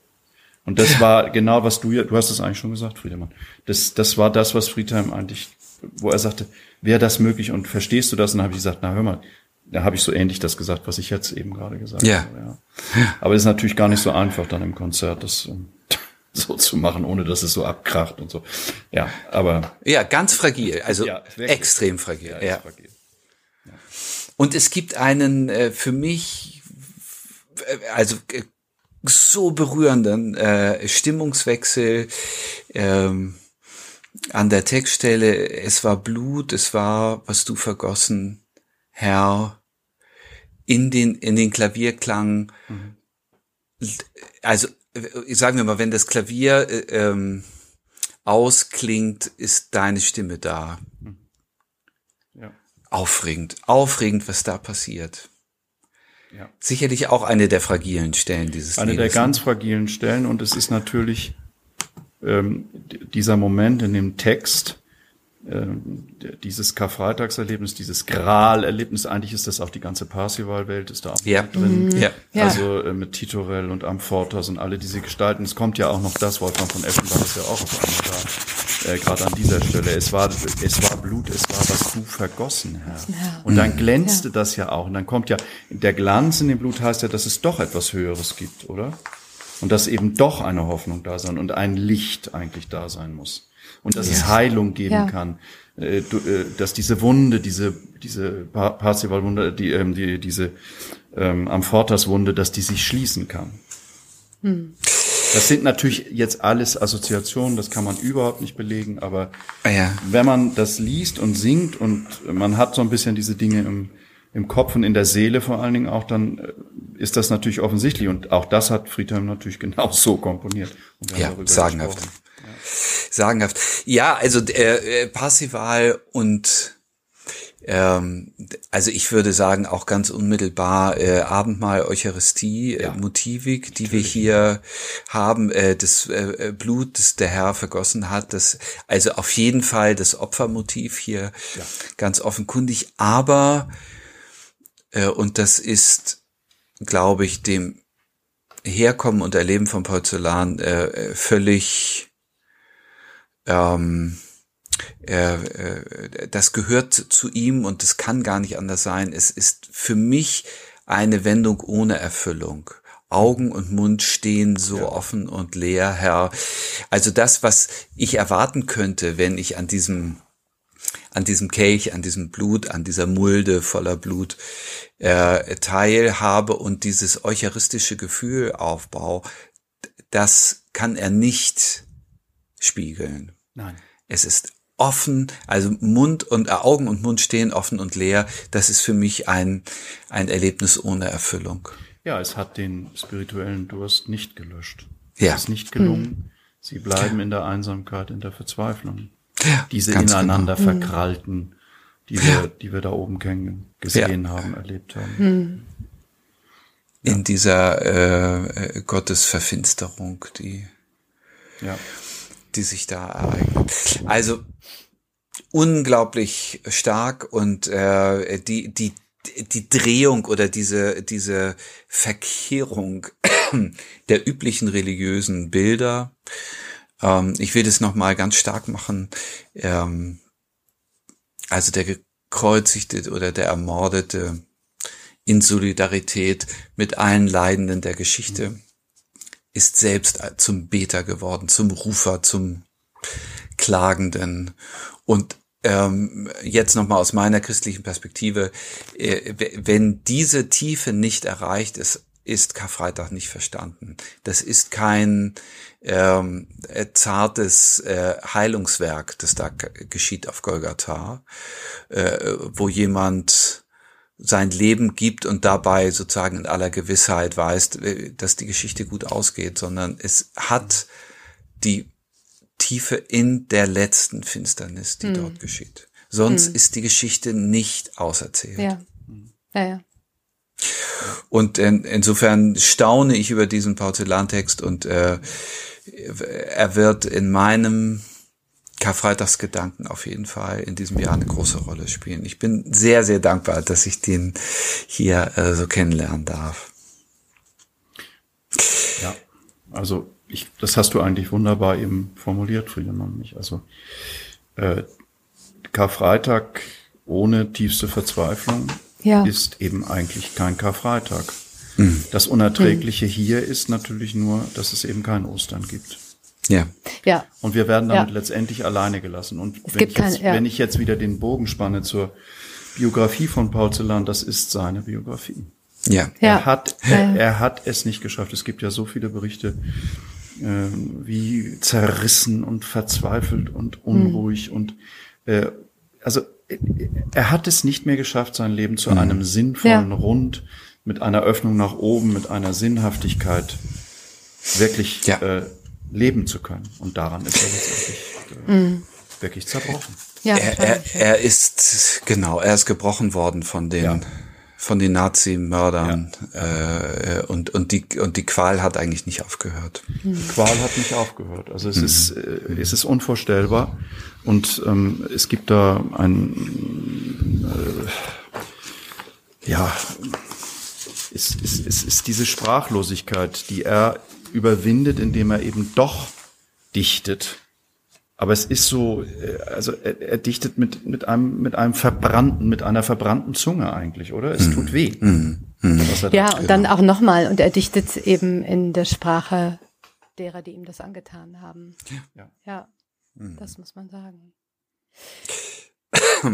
Und das war genau, was du ja, du hast es eigentlich schon gesagt, Friedemann. Das, das war das, was Friedheim eigentlich, wo er sagte, wäre das möglich und verstehst du das? Und dann habe ich gesagt, na hör mal, da habe ich so ähnlich das gesagt, was ich jetzt eben gerade gesagt ja. habe. Ja. Aber es ist natürlich gar nicht so einfach, dann im Konzert das (laughs) so zu machen, ohne dass es so abkracht und so. Ja, aber. Ja, ganz fragil, also ja, extrem fragil. Ja, ja. fragil. Ja. Und es gibt einen äh, für mich, äh, also äh, so berührenden äh, Stimmungswechsel ähm, an der Textstelle. Es war Blut, es war, was du vergossen, Herr, in den in den Klavierklang. Mhm. Also sagen wir mal, wenn das Klavier äh, ähm, ausklingt, ist deine Stimme da. Mhm. Ja. Aufregend, aufregend, was da passiert. Ja. Sicherlich auch eine der fragilen Stellen dieses Eine Liedes. der ganz fragilen Stellen und es ist natürlich ähm, dieser Moment in dem Text, äh, dieses Karfreitagserlebnis, dieses Graal-Erlebnis, eigentlich ist das auch die ganze Parsival-Welt, ist da auch ja. drin. Mhm. Ja. Also äh, mit Titorell und Amfortas und alle diese Gestalten. Es kommt ja auch noch das, Wolfgang von Effenbach ist ja auch auf einmal da, äh, gerade an dieser Stelle. Es war, es war Blut, es war, was du vergossen, Herr. Und dann glänzte ja. das ja auch. Und dann kommt ja, der Glanz in dem Blut heißt ja, dass es doch etwas Höheres gibt, oder? Und dass eben doch eine Hoffnung da sein und ein Licht eigentlich da sein muss und dass ja. es Heilung geben ja. kann, äh, äh, dass diese Wunde, diese diese Parzival-Wunde, die, ähm, die diese ähm, Amfortas-Wunde, dass die sich schließen kann. Hm. Das sind natürlich jetzt alles Assoziationen, das kann man überhaupt nicht belegen, aber ja. wenn man das liest und singt und man hat so ein bisschen diese Dinge im, im Kopf und in der Seele vor allen Dingen auch, dann äh, ist das natürlich offensichtlich und auch das hat Friedhelm natürlich (laughs) genau so komponiert. ja, sagenhaft. Ja sagenhaft. Ja, also äh, Passival und ähm, also ich würde sagen auch ganz unmittelbar äh, Abendmahl Eucharistie äh, ja, Motivik, die wir hier haben, äh, das äh, äh, Blut, das der Herr vergossen hat, das also auf jeden Fall das Opfermotiv hier ja. ganz offenkundig, aber äh, und das ist, glaube ich, dem Herkommen und Erleben von Porzellan äh, völlig ähm, äh, äh, das gehört zu ihm und es kann gar nicht anders sein. Es ist für mich eine Wendung ohne Erfüllung. Augen und Mund stehen so ja. offen und leer, Herr. Also das, was ich erwarten könnte, wenn ich an diesem an diesem Kelch, an diesem Blut, an dieser Mulde voller Blut äh, teilhabe und dieses eucharistische Gefühl aufbau, das kann er nicht spiegeln. Nein. Es ist offen, also Mund und äh, Augen und Mund stehen offen und leer. Das ist für mich ein, ein Erlebnis ohne Erfüllung. Ja, es hat den spirituellen Durst nicht gelöscht. Ja. Es ist nicht gelungen. Hm. Sie bleiben in der Einsamkeit, in der Verzweiflung. Ja, Diese ineinander genau. verkrallten, die wir, ja. die wir da oben kennen, gesehen ja. haben, erlebt haben. Hm. In dieser äh, äh, Gottesverfinsterung, die, ja. die sich da ereignet. Also unglaublich stark und äh, die, die die Drehung oder diese, diese Verkehrung (clears throat) der üblichen religiösen Bilder. Ähm, ich will das nochmal ganz stark machen. Ähm, also der gekreuzigte oder der ermordete in Solidarität mit allen Leidenden der Geschichte ist selbst zum Beter geworden, zum Rufer, zum Klagenden und ähm, jetzt nochmal aus meiner christlichen Perspektive, äh, wenn diese Tiefe nicht erreicht ist, ist Karfreitag nicht verstanden. Das ist kein ähm, äh, zartes äh, Heilungswerk, das da geschieht auf Golgatha, äh, wo jemand sein Leben gibt und dabei sozusagen in aller Gewissheit weiß, äh, dass die Geschichte gut ausgeht, sondern es hat die Tiefe in der letzten Finsternis, die hm. dort geschieht. Sonst hm. ist die Geschichte nicht auserzählt. Ja. Ja, ja. Und in, insofern staune ich über diesen Porzellantext und äh, er wird in meinem Karfreitagsgedanken auf jeden Fall in diesem Jahr eine große Rolle spielen. Ich bin sehr, sehr dankbar, dass ich den hier äh, so kennenlernen darf. Ja, also ich, das hast du eigentlich wunderbar eben formuliert, Friedemann. Mich. Also äh, Karfreitag ohne tiefste Verzweiflung ja. ist eben eigentlich kein Karfreitag. Mhm. Das Unerträgliche mhm. hier ist natürlich nur, dass es eben kein Ostern gibt. Ja. Ja. Und wir werden damit ja. letztendlich alleine gelassen. Und es wenn, ich jetzt, kein, ja. wenn ich jetzt wieder den Bogen spanne zur Biografie von Paul Celan, das ist seine Biografie. Ja. Er hat, er, er hat es nicht geschafft. Es gibt ja so viele Berichte, äh, wie zerrissen und verzweifelt und unruhig mhm. und äh, also er hat es nicht mehr geschafft, sein Leben zu mhm. einem sinnvollen ja. Rund mit einer Öffnung nach oben, mit einer Sinnhaftigkeit wirklich ja. äh, leben zu können. Und daran ist er letztendlich äh, mhm. wirklich zerbrochen. Ja, er, er, er ist genau, er ist gebrochen worden von den ja von den Nazi-Mördern ja. äh, und und die und die Qual hat eigentlich nicht aufgehört. Die Qual hat nicht aufgehört. Also es mhm. ist äh, es ist unvorstellbar und ähm, es gibt da ein äh, ja es, es, es ist diese Sprachlosigkeit, die er überwindet, indem er eben doch dichtet aber es ist so, äh, also er, er, dichtet mit, mit einem, mit einem verbrannten, mit einer verbrannten Zunge eigentlich, oder? Es tut weh. Mm, mm, ja, und dann genau. auch nochmal, und er dichtet eben in der Sprache derer, die ihm das angetan haben. Ja. Ja, das muss man sagen.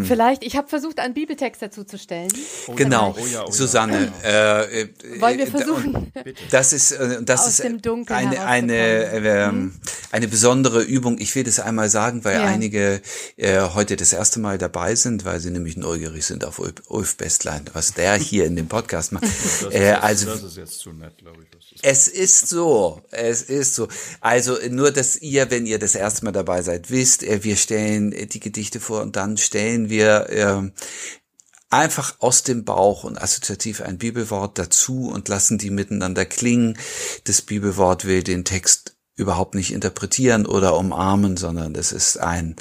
Vielleicht, ich habe versucht, einen Bibeltext dazu zu stellen. Oh, genau, oh ja, oh ja, Susanne. Äh, äh, Wollen wir versuchen? Das ist, äh, das Aus ist eine, eine, äh, mhm. eine besondere Übung. Ich will das einmal sagen, weil ja. einige äh, heute das erste Mal dabei sind, weil sie nämlich neugierig sind auf Ulf Bestlein, was der hier in dem Podcast macht. (laughs) Das, äh, also, das ist jetzt zu nett, glaube ich. Es ist so, es ist so. Also nur, dass ihr, wenn ihr das erste Mal dabei seid, wisst, äh, wir stellen die Gedichte vor und dann stellen wir äh, einfach aus dem Bauch und assoziativ ein Bibelwort dazu und lassen die miteinander klingen. Das Bibelwort will den Text überhaupt nicht interpretieren oder umarmen, sondern das ist ein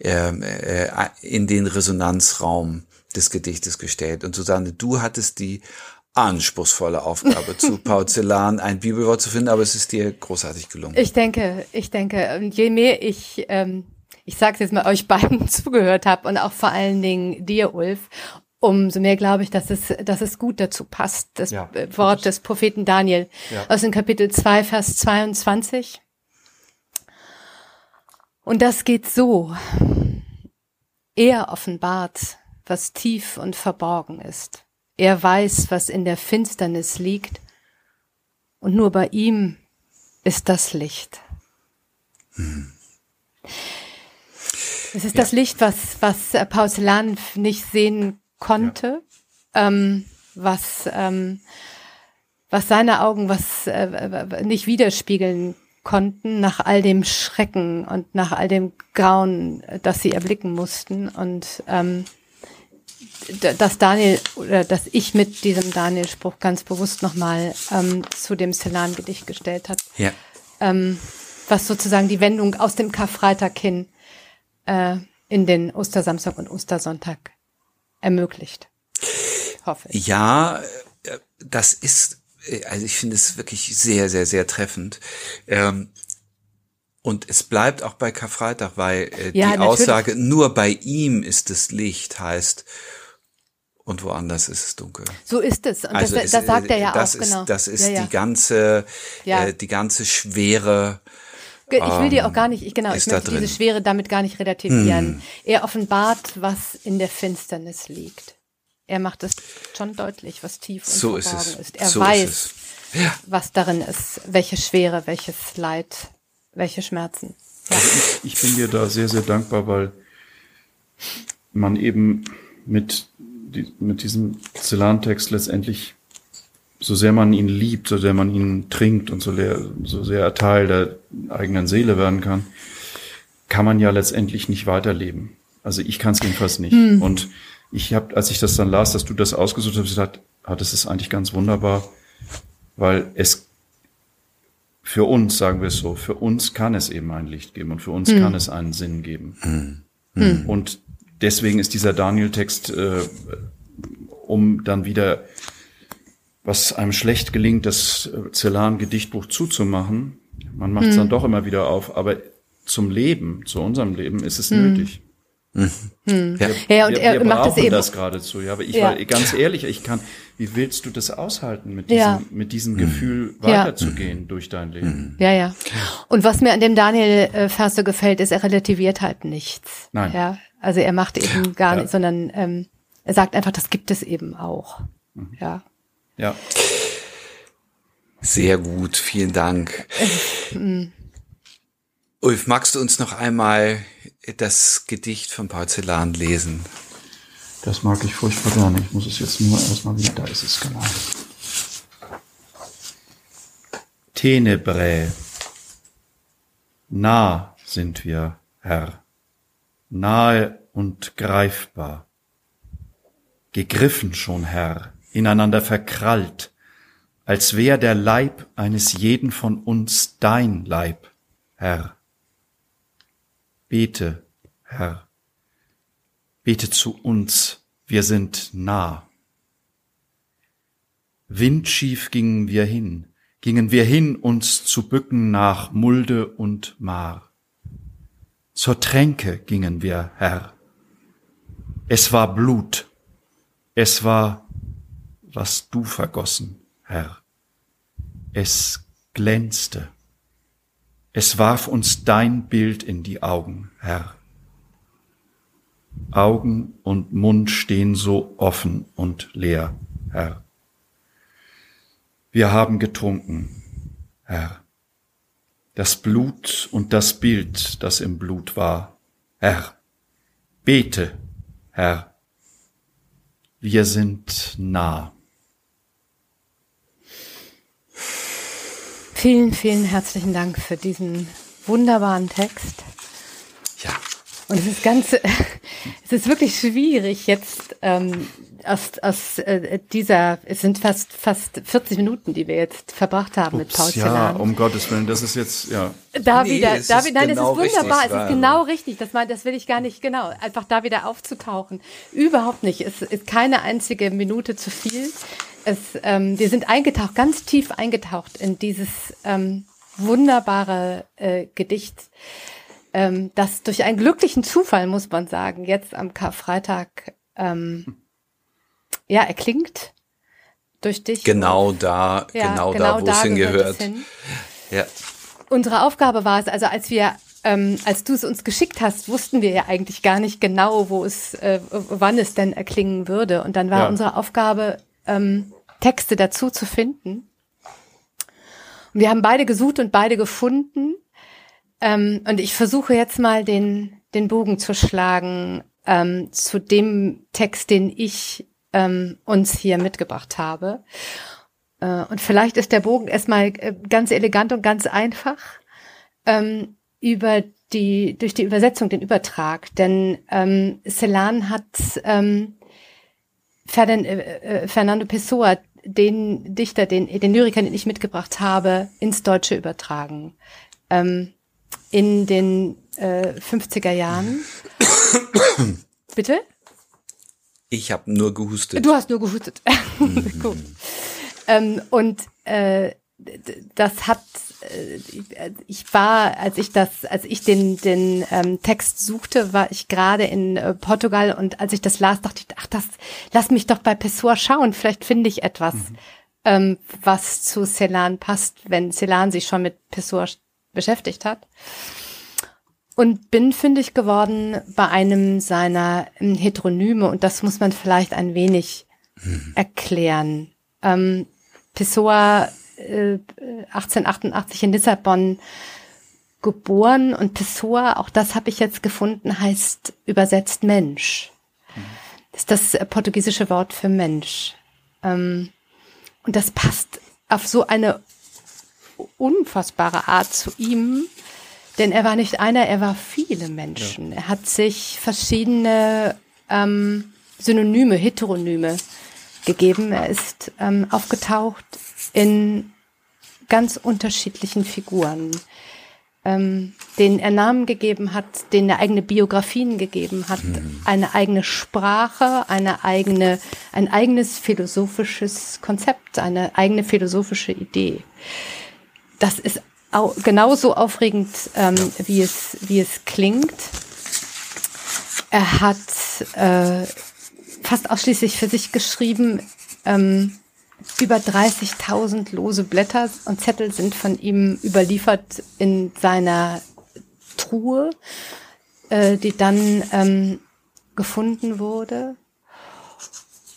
ähm, äh, in den Resonanzraum des Gedichtes gestellt. Und Susanne, du hattest die anspruchsvolle Aufgabe zu (laughs) Porzellan ein Bibelwort zu finden, aber es ist dir großartig gelungen. Ich denke, ich denke, je mehr ich, ähm, ich sag's jetzt mal, euch beiden (laughs) zugehört habe und auch vor allen Dingen dir, Ulf, umso mehr glaube ich, dass es, dass es gut dazu passt, das ja, Wort des Propheten Daniel ja. aus dem Kapitel 2, Vers 22. Und das geht so. Er offenbart, was tief und verborgen ist. Er weiß, was in der Finsternis liegt, und nur bei ihm ist das Licht. Hm. Es ist ja. das Licht, was, was Porzellan nicht sehen konnte, ja. ähm, was, ähm, was seine Augen was äh, nicht widerspiegeln konnten nach all dem Schrecken und nach all dem Grauen, das sie erblicken mussten. Und ähm, dass Daniel oder dass ich mit diesem Daniel-Spruch ganz bewusst nochmal ähm, zu dem Celan-Gedicht gestellt hat. Ja. Ähm, was sozusagen die Wendung aus dem Karfreitag hin äh, in den Ostersamstag und Ostersonntag ermöglicht. Hoffe ich. Ja, äh, das ist, äh, also ich finde es wirklich sehr, sehr, sehr treffend. Ähm, und es bleibt auch bei Karfreitag, weil äh, ja, die natürlich. Aussage, nur bei ihm ist es Licht, heißt, und woanders ist es dunkel. So ist es. Und also das, das sagt er ja das auch, ist, genau. Das ist ja, ja. die ganze, äh, die ganze Schwere. Ich will dir auch gar nicht, ich, genau, ich möchte diese Schwere damit gar nicht relativieren. Hm. Er offenbart, was in der Finsternis liegt. Er macht es schon deutlich, was tief und so verborgen ist, ist. Er so weiß, ist ja. was darin ist, welche Schwere, welches Leid, welche Schmerzen. Ja. Ich, ich bin dir da sehr, sehr dankbar, weil man eben mit die, mit diesem Celan-Text letztendlich, so sehr man ihn liebt, so sehr man ihn trinkt und so, sehr, so sehr er Teil der eigenen Seele werden kann, kann man ja letztendlich nicht weiterleben. Also ich kann es jedenfalls nicht. Hm. Und ich habe, als ich das dann las, dass du das ausgesucht hast, gesagt, ah, das ist eigentlich ganz wunderbar, weil es für uns, sagen wir es so, für uns kann es eben ein Licht geben und für uns hm. kann es einen Sinn geben. Hm. hm. Und deswegen ist dieser Daniel-Text, äh, um dann wieder, was einem schlecht gelingt, das Zellan-Gedichtbuch zuzumachen, man macht es hm. dann doch immer wieder auf, aber zum Leben, zu unserem Leben ist es hm. nötig. Hm. Ja. Wir, ja, und er wir macht es eben. das geradezu, ja. Aber ich ja. war ganz ehrlich, ich kann, wie willst du das aushalten, mit diesem, ja. mit diesem Gefühl weiterzugehen ja. durch dein Leben? Ja, ja. Und was mir an dem Daniel-Vers so gefällt, ist, er relativiert halt nichts. Nein. Ja. Also er macht eben gar ja. nicht, sondern ähm, er sagt einfach, das gibt es eben auch. Mhm. Ja. Ja. Sehr gut, vielen Dank. Ulf, magst du uns noch einmal das Gedicht von Porzellan lesen? Das mag ich furchtbar gerne. Ich muss es jetzt nur erstmal wieder, da ist es genau. Tenebrae. Nah sind wir, Herr nahe und greifbar. Gegriffen schon, Herr, ineinander verkrallt, als wär der Leib eines jeden von uns dein Leib, Herr. Bete, Herr, bete zu uns, wir sind nah. Windschief gingen wir hin, gingen wir hin, uns zu bücken nach Mulde und Mar. Zur Tränke gingen wir, Herr. Es war Blut. Es war, was du vergossen, Herr. Es glänzte. Es warf uns dein Bild in die Augen, Herr. Augen und Mund stehen so offen und leer, Herr. Wir haben getrunken, Herr das Blut und das Bild, das im Blut war. Herr, bete, Herr, wir sind nah. Vielen, vielen herzlichen Dank für diesen wunderbaren Text. Ja. Und es ist ganz, (laughs) es ist wirklich schwierig jetzt ähm, aus, aus äh, dieser, es sind fast fast 40 Minuten, die wir jetzt verbracht haben Ups, mit Paul Ja, um Gottes Willen, das ist jetzt, ja. Da nee, wieder, da, nein, genau das ist wunderbar, richtig, es ist genau richtig, das, mal, das will ich gar nicht, genau, einfach da wieder aufzutauchen. Überhaupt nicht, es ist keine einzige Minute zu viel. Es, ähm, wir sind eingetaucht, ganz tief eingetaucht in dieses ähm, wunderbare äh, Gedicht, ähm, das durch einen glücklichen Zufall, muss man sagen, jetzt am Karfreitag ähm, ja erklingt durch dich. Genau da, ja, genau, genau, da, wo es hingehört. Hin. Ja. Unsere Aufgabe war es, also als wir ähm, als du es uns geschickt hast, wussten wir ja eigentlich gar nicht genau, wo es, äh, wann es denn erklingen würde. Und dann war ja. unsere Aufgabe, ähm, Texte dazu zu finden. Und wir haben beide gesucht und beide gefunden. Ähm, und ich versuche jetzt mal den, den Bogen zu schlagen ähm, zu dem Text, den ich ähm, uns hier mitgebracht habe. Äh, und vielleicht ist der Bogen erstmal äh, ganz elegant und ganz einfach ähm, über die durch die Übersetzung, den Übertrag. Denn ähm, Celan hat ähm, äh, äh, Fernando Pessoa, den Dichter, den, den Lyriker, den ich mitgebracht habe, ins Deutsche übertragen. Ähm, in den äh, 50er Jahren. (coughs) Bitte? Ich habe nur gehustet. Du hast nur gehustet. (laughs) Gut. Ähm, und äh, das hat äh, ich war als ich das als ich den den ähm, Text suchte war ich gerade in äh, Portugal und als ich das las dachte ich ach das lass mich doch bei Pessoa schauen vielleicht finde ich etwas mhm. ähm, was zu Celan passt wenn Celan sich schon mit Pessoa beschäftigt hat und bin fündig geworden bei einem seiner ähm, Heteronyme und das muss man vielleicht ein wenig mhm. erklären. Ähm, Pessoa äh, 1888 in Lissabon geboren und Pessoa, auch das habe ich jetzt gefunden, heißt übersetzt Mensch. Mhm. Das ist das portugiesische Wort für Mensch. Ähm, und das passt auf so eine unfassbare Art zu ihm, denn er war nicht einer, er war viele Menschen. Ja. Er hat sich verschiedene ähm, Synonyme, Heteronyme gegeben. Er ist ähm, aufgetaucht in ganz unterschiedlichen Figuren, ähm, denen er Namen gegeben hat, denen er eigene Biografien gegeben hat, mhm. eine eigene Sprache, eine eigene, ein eigenes philosophisches Konzept, eine eigene philosophische Idee. Das ist au genauso aufregend, ähm, wie es, wie es klingt. Er hat äh, fast ausschließlich für sich geschrieben. Ähm, über 30.000 lose Blätter und Zettel sind von ihm überliefert in seiner Truhe, äh, die dann ähm, gefunden wurde.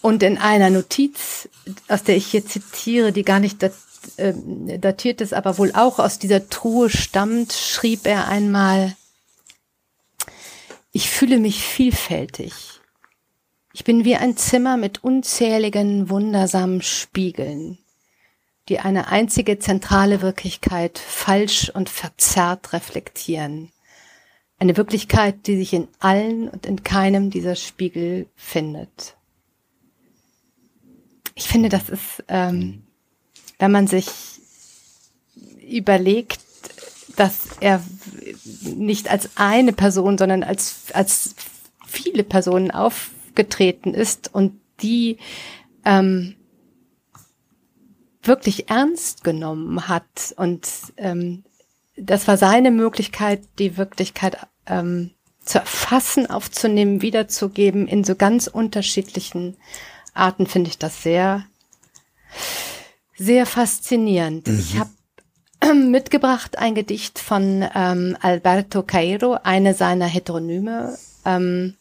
Und in einer Notiz, aus der ich hier zitiere, die gar nicht dat, äh, datiert ist, aber wohl auch aus dieser Truhe stammt, schrieb er einmal, ich fühle mich vielfältig. Ich bin wie ein Zimmer mit unzähligen wundersamen Spiegeln, die eine einzige zentrale Wirklichkeit falsch und verzerrt reflektieren. Eine Wirklichkeit, die sich in allen und in keinem dieser Spiegel findet. Ich finde, das ist, ähm, wenn man sich überlegt, dass er nicht als eine Person, sondern als, als viele Personen auf, aufgetreten ist und die ähm, wirklich ernst genommen hat. Und ähm, das war seine Möglichkeit, die Wirklichkeit ähm, zu erfassen, aufzunehmen, wiederzugeben in so ganz unterschiedlichen Arten, finde ich das sehr, sehr faszinierend. Mhm. Ich habe mitgebracht ein Gedicht von ähm, Alberto Cairo, eine seiner Heteronyme. Ähm,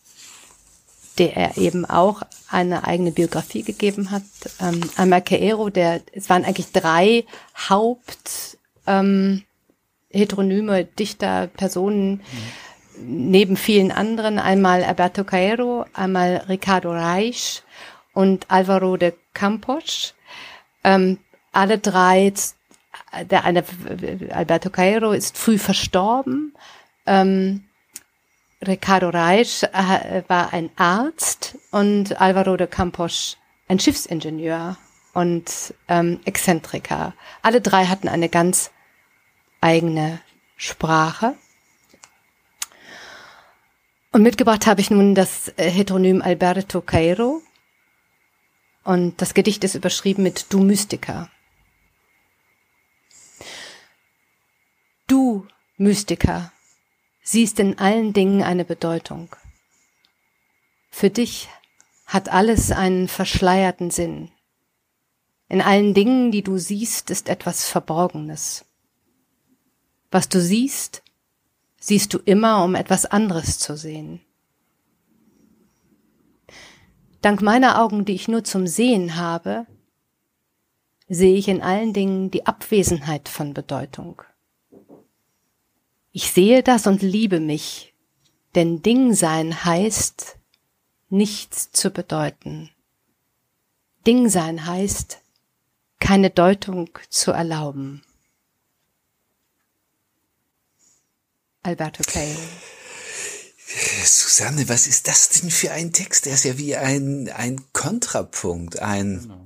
der er eben auch eine eigene Biografie gegeben hat. Ähm, einmal Caero, der, es waren eigentlich drei Haupt ähm, heteronyme Dichter, Personen, mhm. neben vielen anderen. Einmal Alberto Caero, einmal Ricardo Reich und Alvaro de Campos. Ähm, alle drei, der eine, Alberto Caero ist früh verstorben. Ähm, Ricardo Reich äh, war ein Arzt und Alvaro de Campos ein Schiffsingenieur und ähm, Exzentriker. Alle drei hatten eine ganz eigene Sprache. Und mitgebracht habe ich nun das äh, Heteronym Alberto Cairo. Und das Gedicht ist überschrieben mit Du Mystiker. Du Mystiker siehst in allen Dingen eine Bedeutung. Für dich hat alles einen verschleierten Sinn. In allen Dingen, die du siehst, ist etwas Verborgenes. Was du siehst, siehst du immer, um etwas anderes zu sehen. Dank meiner Augen, die ich nur zum Sehen habe, sehe ich in allen Dingen die Abwesenheit von Bedeutung. Ich sehe das und liebe mich, denn Dingsein heißt, nichts zu bedeuten. Dingsein heißt, keine Deutung zu erlauben. Alberto Cahill. Susanne, was ist das denn für ein Text? Der ist ja wie ein, ein Kontrapunkt, ein genau.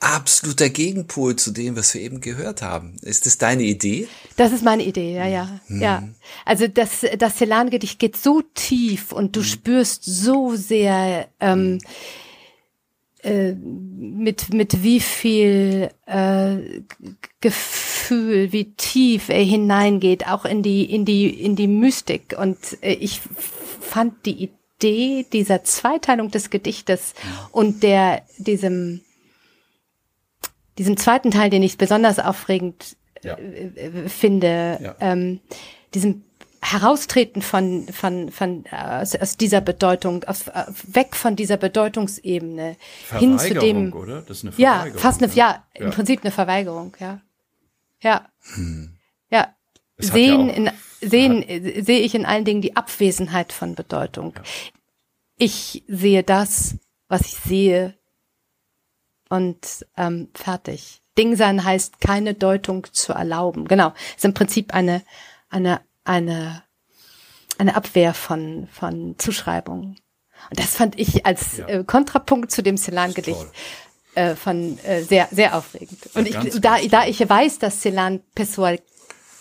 Absoluter Gegenpol zu dem, was wir eben gehört haben. Ist das deine Idee? Das ist meine Idee, ja, ja, hm. ja. Also das, das Celan-Gedicht geht so tief und du hm. spürst so sehr, ähm, äh, mit, mit wie viel äh, Gefühl, wie tief er hineingeht, auch in die, in die, in die Mystik. Und äh, ich fand die Idee dieser Zweiteilung des Gedichtes und der, diesem, diesem zweiten Teil, den ich besonders aufregend ja. äh, finde, ja. ähm, diesem Heraustreten von, von, von aus, aus dieser Bedeutung, aus, weg von dieser Bedeutungsebene hin zu dem. Oder? Das ist eine Verweigerung. Ja, fast eine, ja, ja, im Prinzip eine Verweigerung, ja. Ja. Hm. Ja. sehen, ja in, sehen, sehe ich in allen Dingen die Abwesenheit von Bedeutung. Ja. Ich sehe das, was ich sehe und ähm, fertig. Ding sein heißt, keine Deutung zu erlauben. Genau, ist im Prinzip eine, eine eine, eine Abwehr von, von Zuschreibungen. Und das fand ich als ja. äh, Kontrapunkt zu dem Celan-Gedicht äh, von äh, sehr, sehr aufregend. Und ja, ich, da, da ich weiß, dass Celan Pessoa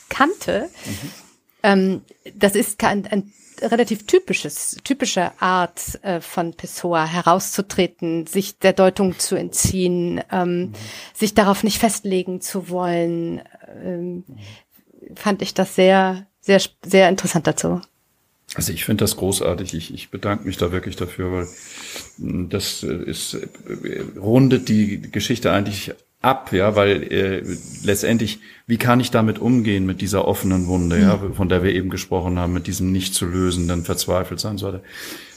kannte, mhm. Ähm, das ist ein, ein relativ typisches, typische Art äh, von Pessoa herauszutreten, sich der Deutung zu entziehen, ähm, mhm. sich darauf nicht festlegen zu wollen, ähm, fand ich das sehr, sehr, sehr interessant dazu. Also ich finde das großartig. Ich, ich bedanke mich da wirklich dafür, weil hm, das äh, ist äh, rundet die Geschichte eigentlich ab, ja, weil äh, letztendlich, wie kann ich damit umgehen mit dieser offenen Wunde, ja, mhm. von der wir eben gesprochen haben, mit diesem nicht zu lösenden, verzweifelt sein sollte.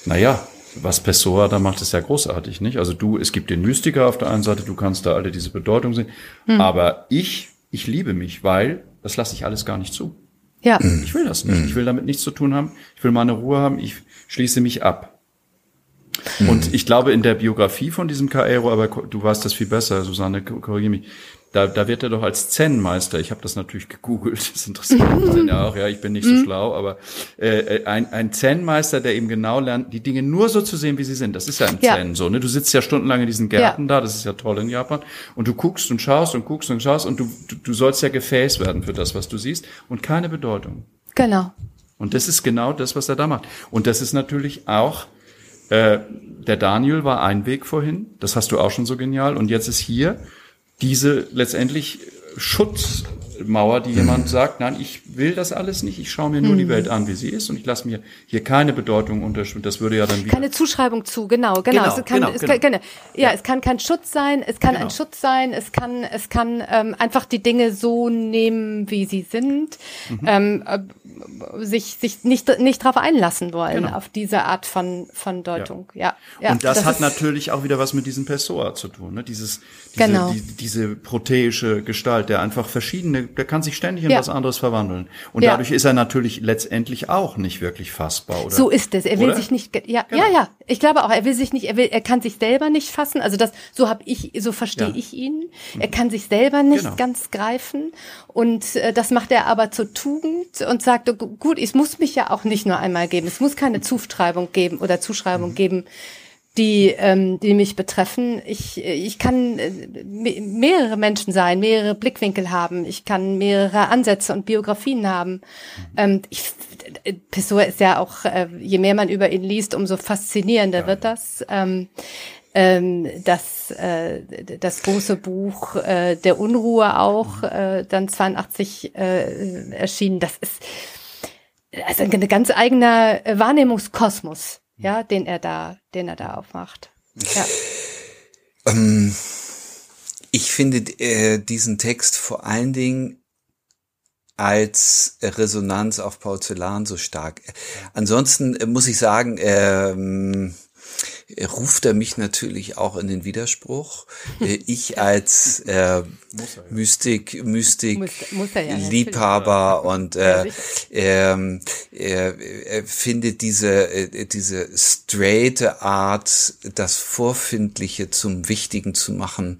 Naja, was Pessoa da macht, ist ja großartig, nicht? Also du, es gibt den Mystiker auf der einen Seite, du kannst da alle diese Bedeutung sehen, mhm. aber ich, ich liebe mich, weil das lasse ich alles gar nicht zu. Ja. Ich will das nicht. Ich will damit nichts zu tun haben. Ich will meine Ruhe haben. Ich schließe mich ab. Und ich glaube, in der Biografie von diesem Caero, aber du weißt das viel besser, Susanne, korrigiere mich, da, da wird er doch als Zen-Meister, ich habe das natürlich gegoogelt, (laughs) das interessiert mich ja auch, ja, ich bin nicht so mhm. schlau, aber äh, äh, ein, ein Zen-Meister, der eben genau lernt, die Dinge nur so zu sehen, wie sie sind. Das ist ja ein ja. Zen so, ne? Du sitzt ja stundenlang in diesen Gärten ja. da, das ist ja toll in Japan, und du guckst und schaust und guckst und schaust und du, du, du sollst ja Gefäß werden für das, was du siehst und keine Bedeutung. Genau. Und das ist genau das, was er da macht. Und das ist natürlich auch äh, der Daniel war ein Weg vorhin, das hast du auch schon so genial. Und jetzt ist hier diese letztendlich Schutzmauer, die jemand mhm. sagt, nein, ich will das alles nicht, ich schaue mir nur mhm. die Welt an, wie sie ist und ich lasse mir hier keine Bedeutung unterstellen. Das würde ja dann wieder keine Zuschreibung zu, genau, genau. genau, es kann, genau, es kann, genau. Ja, ja, es kann kein Schutz sein, es kann genau. ein Schutz sein, es kann, es kann ähm, einfach die Dinge so nehmen, wie sie sind, mhm. ähm, äh, sich sich nicht nicht darauf einlassen wollen genau. auf diese Art von von Deutung. Ja, ja. ja und das, das hat natürlich auch wieder was mit diesem Pessoa zu tun, ne? Dieses diese, genau. die, diese proteische Gestalt, der einfach verschiedene, der kann sich ständig in ja. was anderes verwandeln. Und ja. dadurch ist er natürlich letztendlich auch nicht wirklich fassbar, oder? So ist es. Er will oder? sich nicht, ja, genau. ja, ja. Ich glaube auch, er will sich nicht, er will, er kann sich selber nicht fassen. Also das, so habe ich, so verstehe ja. ich ihn. Er mhm. kann sich selber nicht genau. ganz greifen. Und äh, das macht er aber zur Tugend und sagt, gut, es muss mich ja auch nicht nur einmal geben. Es muss keine Zuschreibung geben oder Zuschreibung mhm. geben die, ähm, die mich betreffen. Ich, ich kann äh, mehrere Menschen sein, mehrere Blickwinkel haben. Ich kann mehrere Ansätze und Biografien haben. Ähm, ich, Pessoa ist ja auch, äh, je mehr man über ihn liest, umso faszinierender ja. wird das. Ähm, ähm, das, äh, das große Buch äh, der Unruhe auch äh, dann 82 äh, erschienen. Das ist also ein ganz eigener Wahrnehmungskosmos, ja, den er da, den er da aufmacht. Ja. (laughs) Ähm, ich finde äh, diesen Text vor allen Dingen als Resonanz auf Porzellan so stark. Ansonsten äh, muss ich sagen, ähm, ruft er mich natürlich auch in den Widerspruch. (laughs) Äh, ich als äh, Mystik, Mystik, muss, muss ja, Liebhaber und äh, ähm, äh, finde diese äh, diese straighte Art, das Vorfindliche zum Wichtigen zu machen,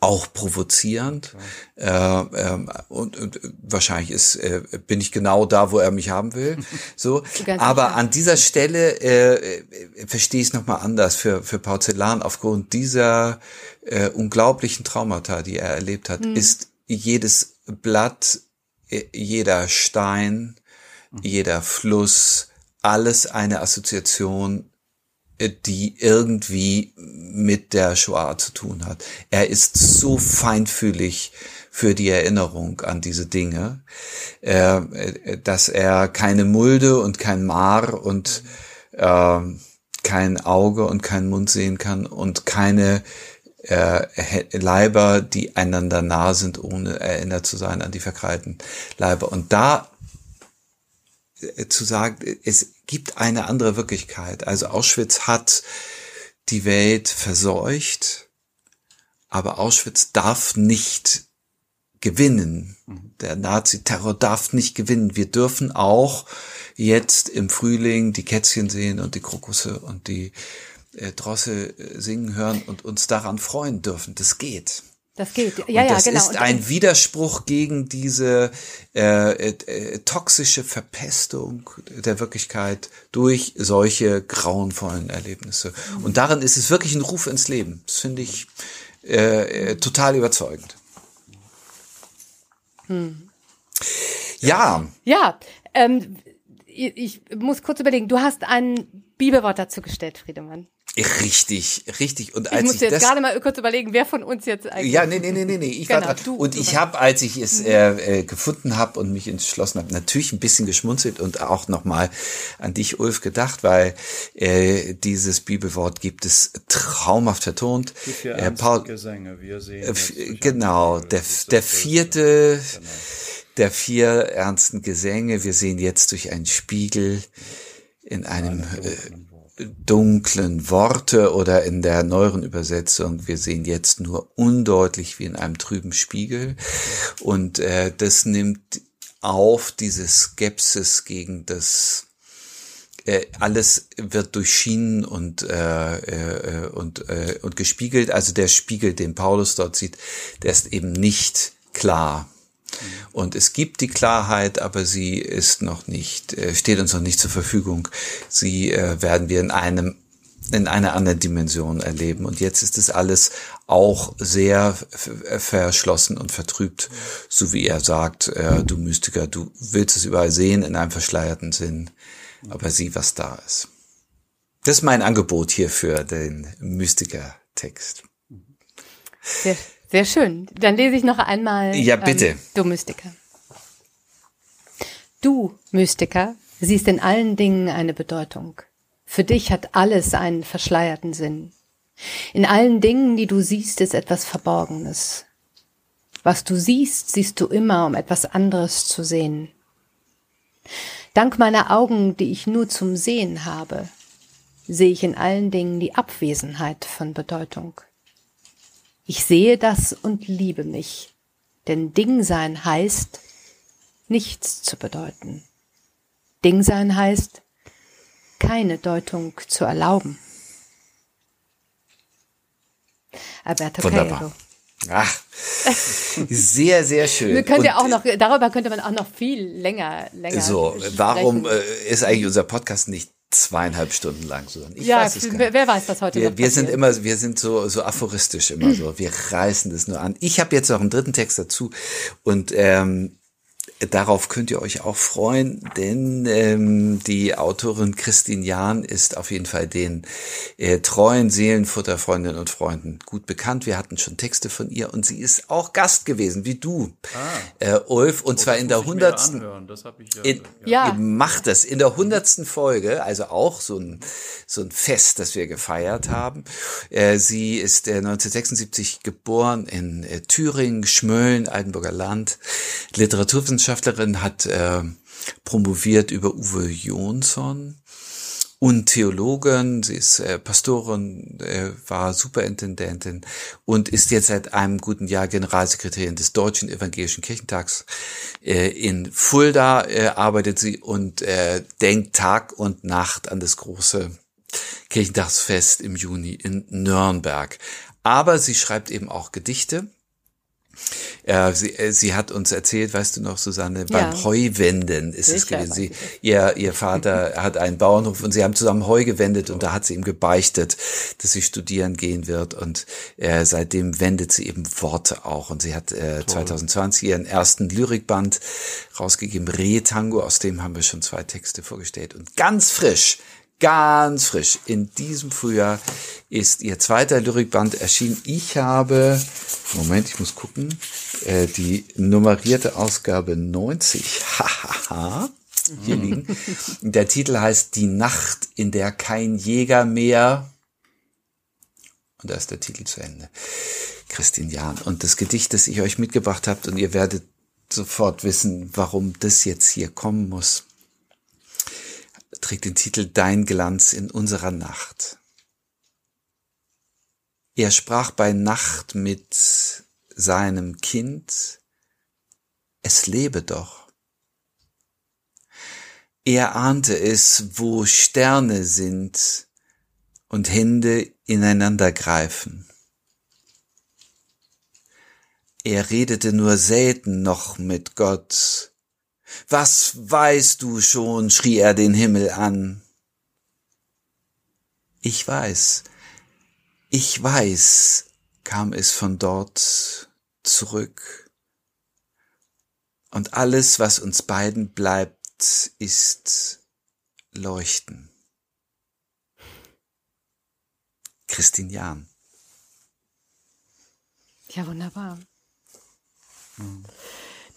auch provozierend. Äh, äh, und, und wahrscheinlich ist, äh, bin ich genau da, wo er mich haben will. (laughs) So, aber an dieser Stelle äh, verstehe ich es nochmal anders für für Porzellan aufgrund dieser äh, unglaublichen Traumata, die er erlebt hat, mhm. ist jedes Blatt, äh, jeder Stein, mhm. jeder Fluss, alles eine Assoziation die irgendwie mit der Shoah zu tun hat. Er ist so feinfühlig für die Erinnerung an diese Dinge, äh, dass er keine Mulde und kein Maar und äh, kein Auge und kein Mund sehen kann und keine äh, Leiber, die einander nah sind, ohne erinnert zu sein an die verkreilten Leiber. Und da äh, zu sagen, es gibt eine andere Wirklichkeit. Also Auschwitz hat die Welt verseucht, aber Auschwitz darf nicht gewinnen. Der Nazi-Terror darf nicht gewinnen. Wir dürfen auch jetzt im Frühling die Kätzchen sehen und die Krokusse und die äh, Drossel äh, singen hören und uns daran freuen dürfen. Das geht. Das geht, ja, und ja, das genau. ist ein Widerspruch gegen diese äh, äh, toxische Verpestung der Wirklichkeit durch solche grauenvollen Erlebnisse. Mhm. Und darin ist es wirklich ein Ruf ins Leben. Das finde ich äh, äh, total überzeugend. Hm. Ja. Ja, ähm, ich muss kurz überlegen. Du hast ein Bibelwort dazu gestellt, Friedemann. Richtig, richtig. Und als ich musste ich jetzt gerade mal kurz überlegen, wer von uns jetzt eigentlich. Ja, nee, nee, nee, nee, nee. Ich genau, war dran. Und ich habe, als ich es äh, äh, gefunden habe und mich entschlossen habe, natürlich ein bisschen geschmunzelt und auch nochmal an dich, Ulf, gedacht, weil äh, dieses Bibelwort gibt es traumhaft vertont. Die vier äh, Paul, Gesänge, wir sehen. Äh, genau, der, der vierte genau. der vier ernsten Gesänge. Wir sehen jetzt durch einen Spiegel in einem äh, dunklen Worte oder in der neueren Übersetzung, wir sehen jetzt nur undeutlich wie in einem trüben Spiegel. Und äh, das nimmt auf diese Skepsis gegen das äh, alles wird durchschienen und äh, äh, und äh, und gespiegelt. Also der Spiegel, den Paulus dort sieht, der ist eben nicht klar. Und es gibt die Klarheit, aber sie ist noch nicht, äh, steht uns noch nicht zur Verfügung. Sie äh, werden wir in einem in einer anderen Dimension erleben. Und jetzt ist es alles auch sehr verschlossen und vertrübt, so wie er sagt, äh, du Mystiker, du willst es überall sehen in einem verschleierten Sinn, aber sieh, was da ist. Das ist mein Angebot hier für den Mystiker-Text. Sehr sehr schön. Dann lese ich noch einmal. Ja, bitte. Ähm, du Mystiker. Du Mystiker siehst in allen Dingen eine Bedeutung. Für dich hat alles einen verschleierten Sinn. In allen Dingen, die du siehst, ist etwas Verborgenes. Was du siehst, siehst du immer, um etwas anderes zu sehen. Dank meiner Augen, die ich nur zum Sehen habe, sehe ich in allen Dingen die Abwesenheit von Bedeutung. Ich sehe das und liebe mich, denn Dingsein heißt, nichts zu bedeuten. Dingsein heißt, keine Deutung zu erlauben. Alberto Wunderbar. Ach, sehr, sehr schön. Wir können ja auch noch, darüber könnte man auch noch viel länger, länger. So, warum äh, ist eigentlich unser Podcast nicht zweieinhalb Stunden lang so. Ich ja, weiß es wer, wer weiß, was heute wir, noch Wir sind immer, wir sind so, so aphoristisch immer so. Wir reißen das nur an. Ich habe jetzt noch einen dritten Text dazu und ähm, darauf könnt ihr euch auch freuen, denn ähm, die Autorin Christine Jahn ist auf jeden Fall den äh, treuen Seelenfutterfreundinnen und Freunden gut bekannt. Wir hatten schon Texte von ihr und sie ist auch Gast gewesen, wie du, ah. äh, Ulf, und oh, zwar in der hundertsten. Ja, ja. Macht das in der hundertsten Folge, also auch so ein so ein Fest, das wir gefeiert haben. Äh, sie ist äh, 1976 geboren in äh, Thüringen, Schmölln, Altenburger Land. Literaturwissenschaftlerin hat äh, promoviert über Uwe Jonsson und Theologin, sie ist äh, Pastorin, äh, war Superintendentin und ist jetzt seit einem guten Jahr Generalsekretärin des Deutschen Evangelischen Kirchentags. Äh, in Fulda äh, arbeitet sie und äh, denkt Tag und Nacht an das große Kirchentagsfest im Juni in Nürnberg. Aber sie schreibt eben auch Gedichte. Ja, sie, äh, sie hat uns erzählt, weißt du noch, Susanne, beim ja. Heuwenden ist Sicher, es gewesen. Sie, ihr, ihr Vater (laughs) hat einen Bauernhof und sie haben zusammen Heu gewendet und da hat sie ihm gebeichtet, dass sie studieren gehen wird und äh, seitdem wendet sie eben Worte auch und sie hat äh, 2020 ihren ersten Lyrikband rausgegeben, Retango, aus dem haben wir schon zwei Texte vorgestellt und ganz frisch ganz frisch. In diesem Frühjahr ist ihr zweiter Lyrikband erschienen. Ich habe, Moment, ich muss gucken, äh, die nummerierte Ausgabe 90. (laughs) Hahaha. Hier liegen. Der Titel heißt Die Nacht, in der kein Jäger mehr. Und da ist der Titel zu Ende. Christine Jahn. Und das Gedicht, das ich euch mitgebracht habt, und ihr werdet sofort wissen, warum das jetzt hier kommen muss trägt den Titel Dein Glanz in unserer Nacht. Er sprach bei Nacht mit seinem Kind, es lebe doch. Er ahnte es, wo Sterne sind und Hände ineinander greifen. Er redete nur selten noch mit Gott, was weißt du schon? schrie er den Himmel an. Ich weiß, ich weiß, kam es von dort zurück. Und alles, was uns beiden bleibt, ist Leuchten. Christine Jahn. Ja, wunderbar. Hm.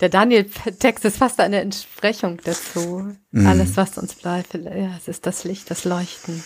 Der Daniel-Text ist fast eine Entsprechung dazu. Mhm. Alles, was uns bleibt, ja, es ist das Licht, das Leuchten.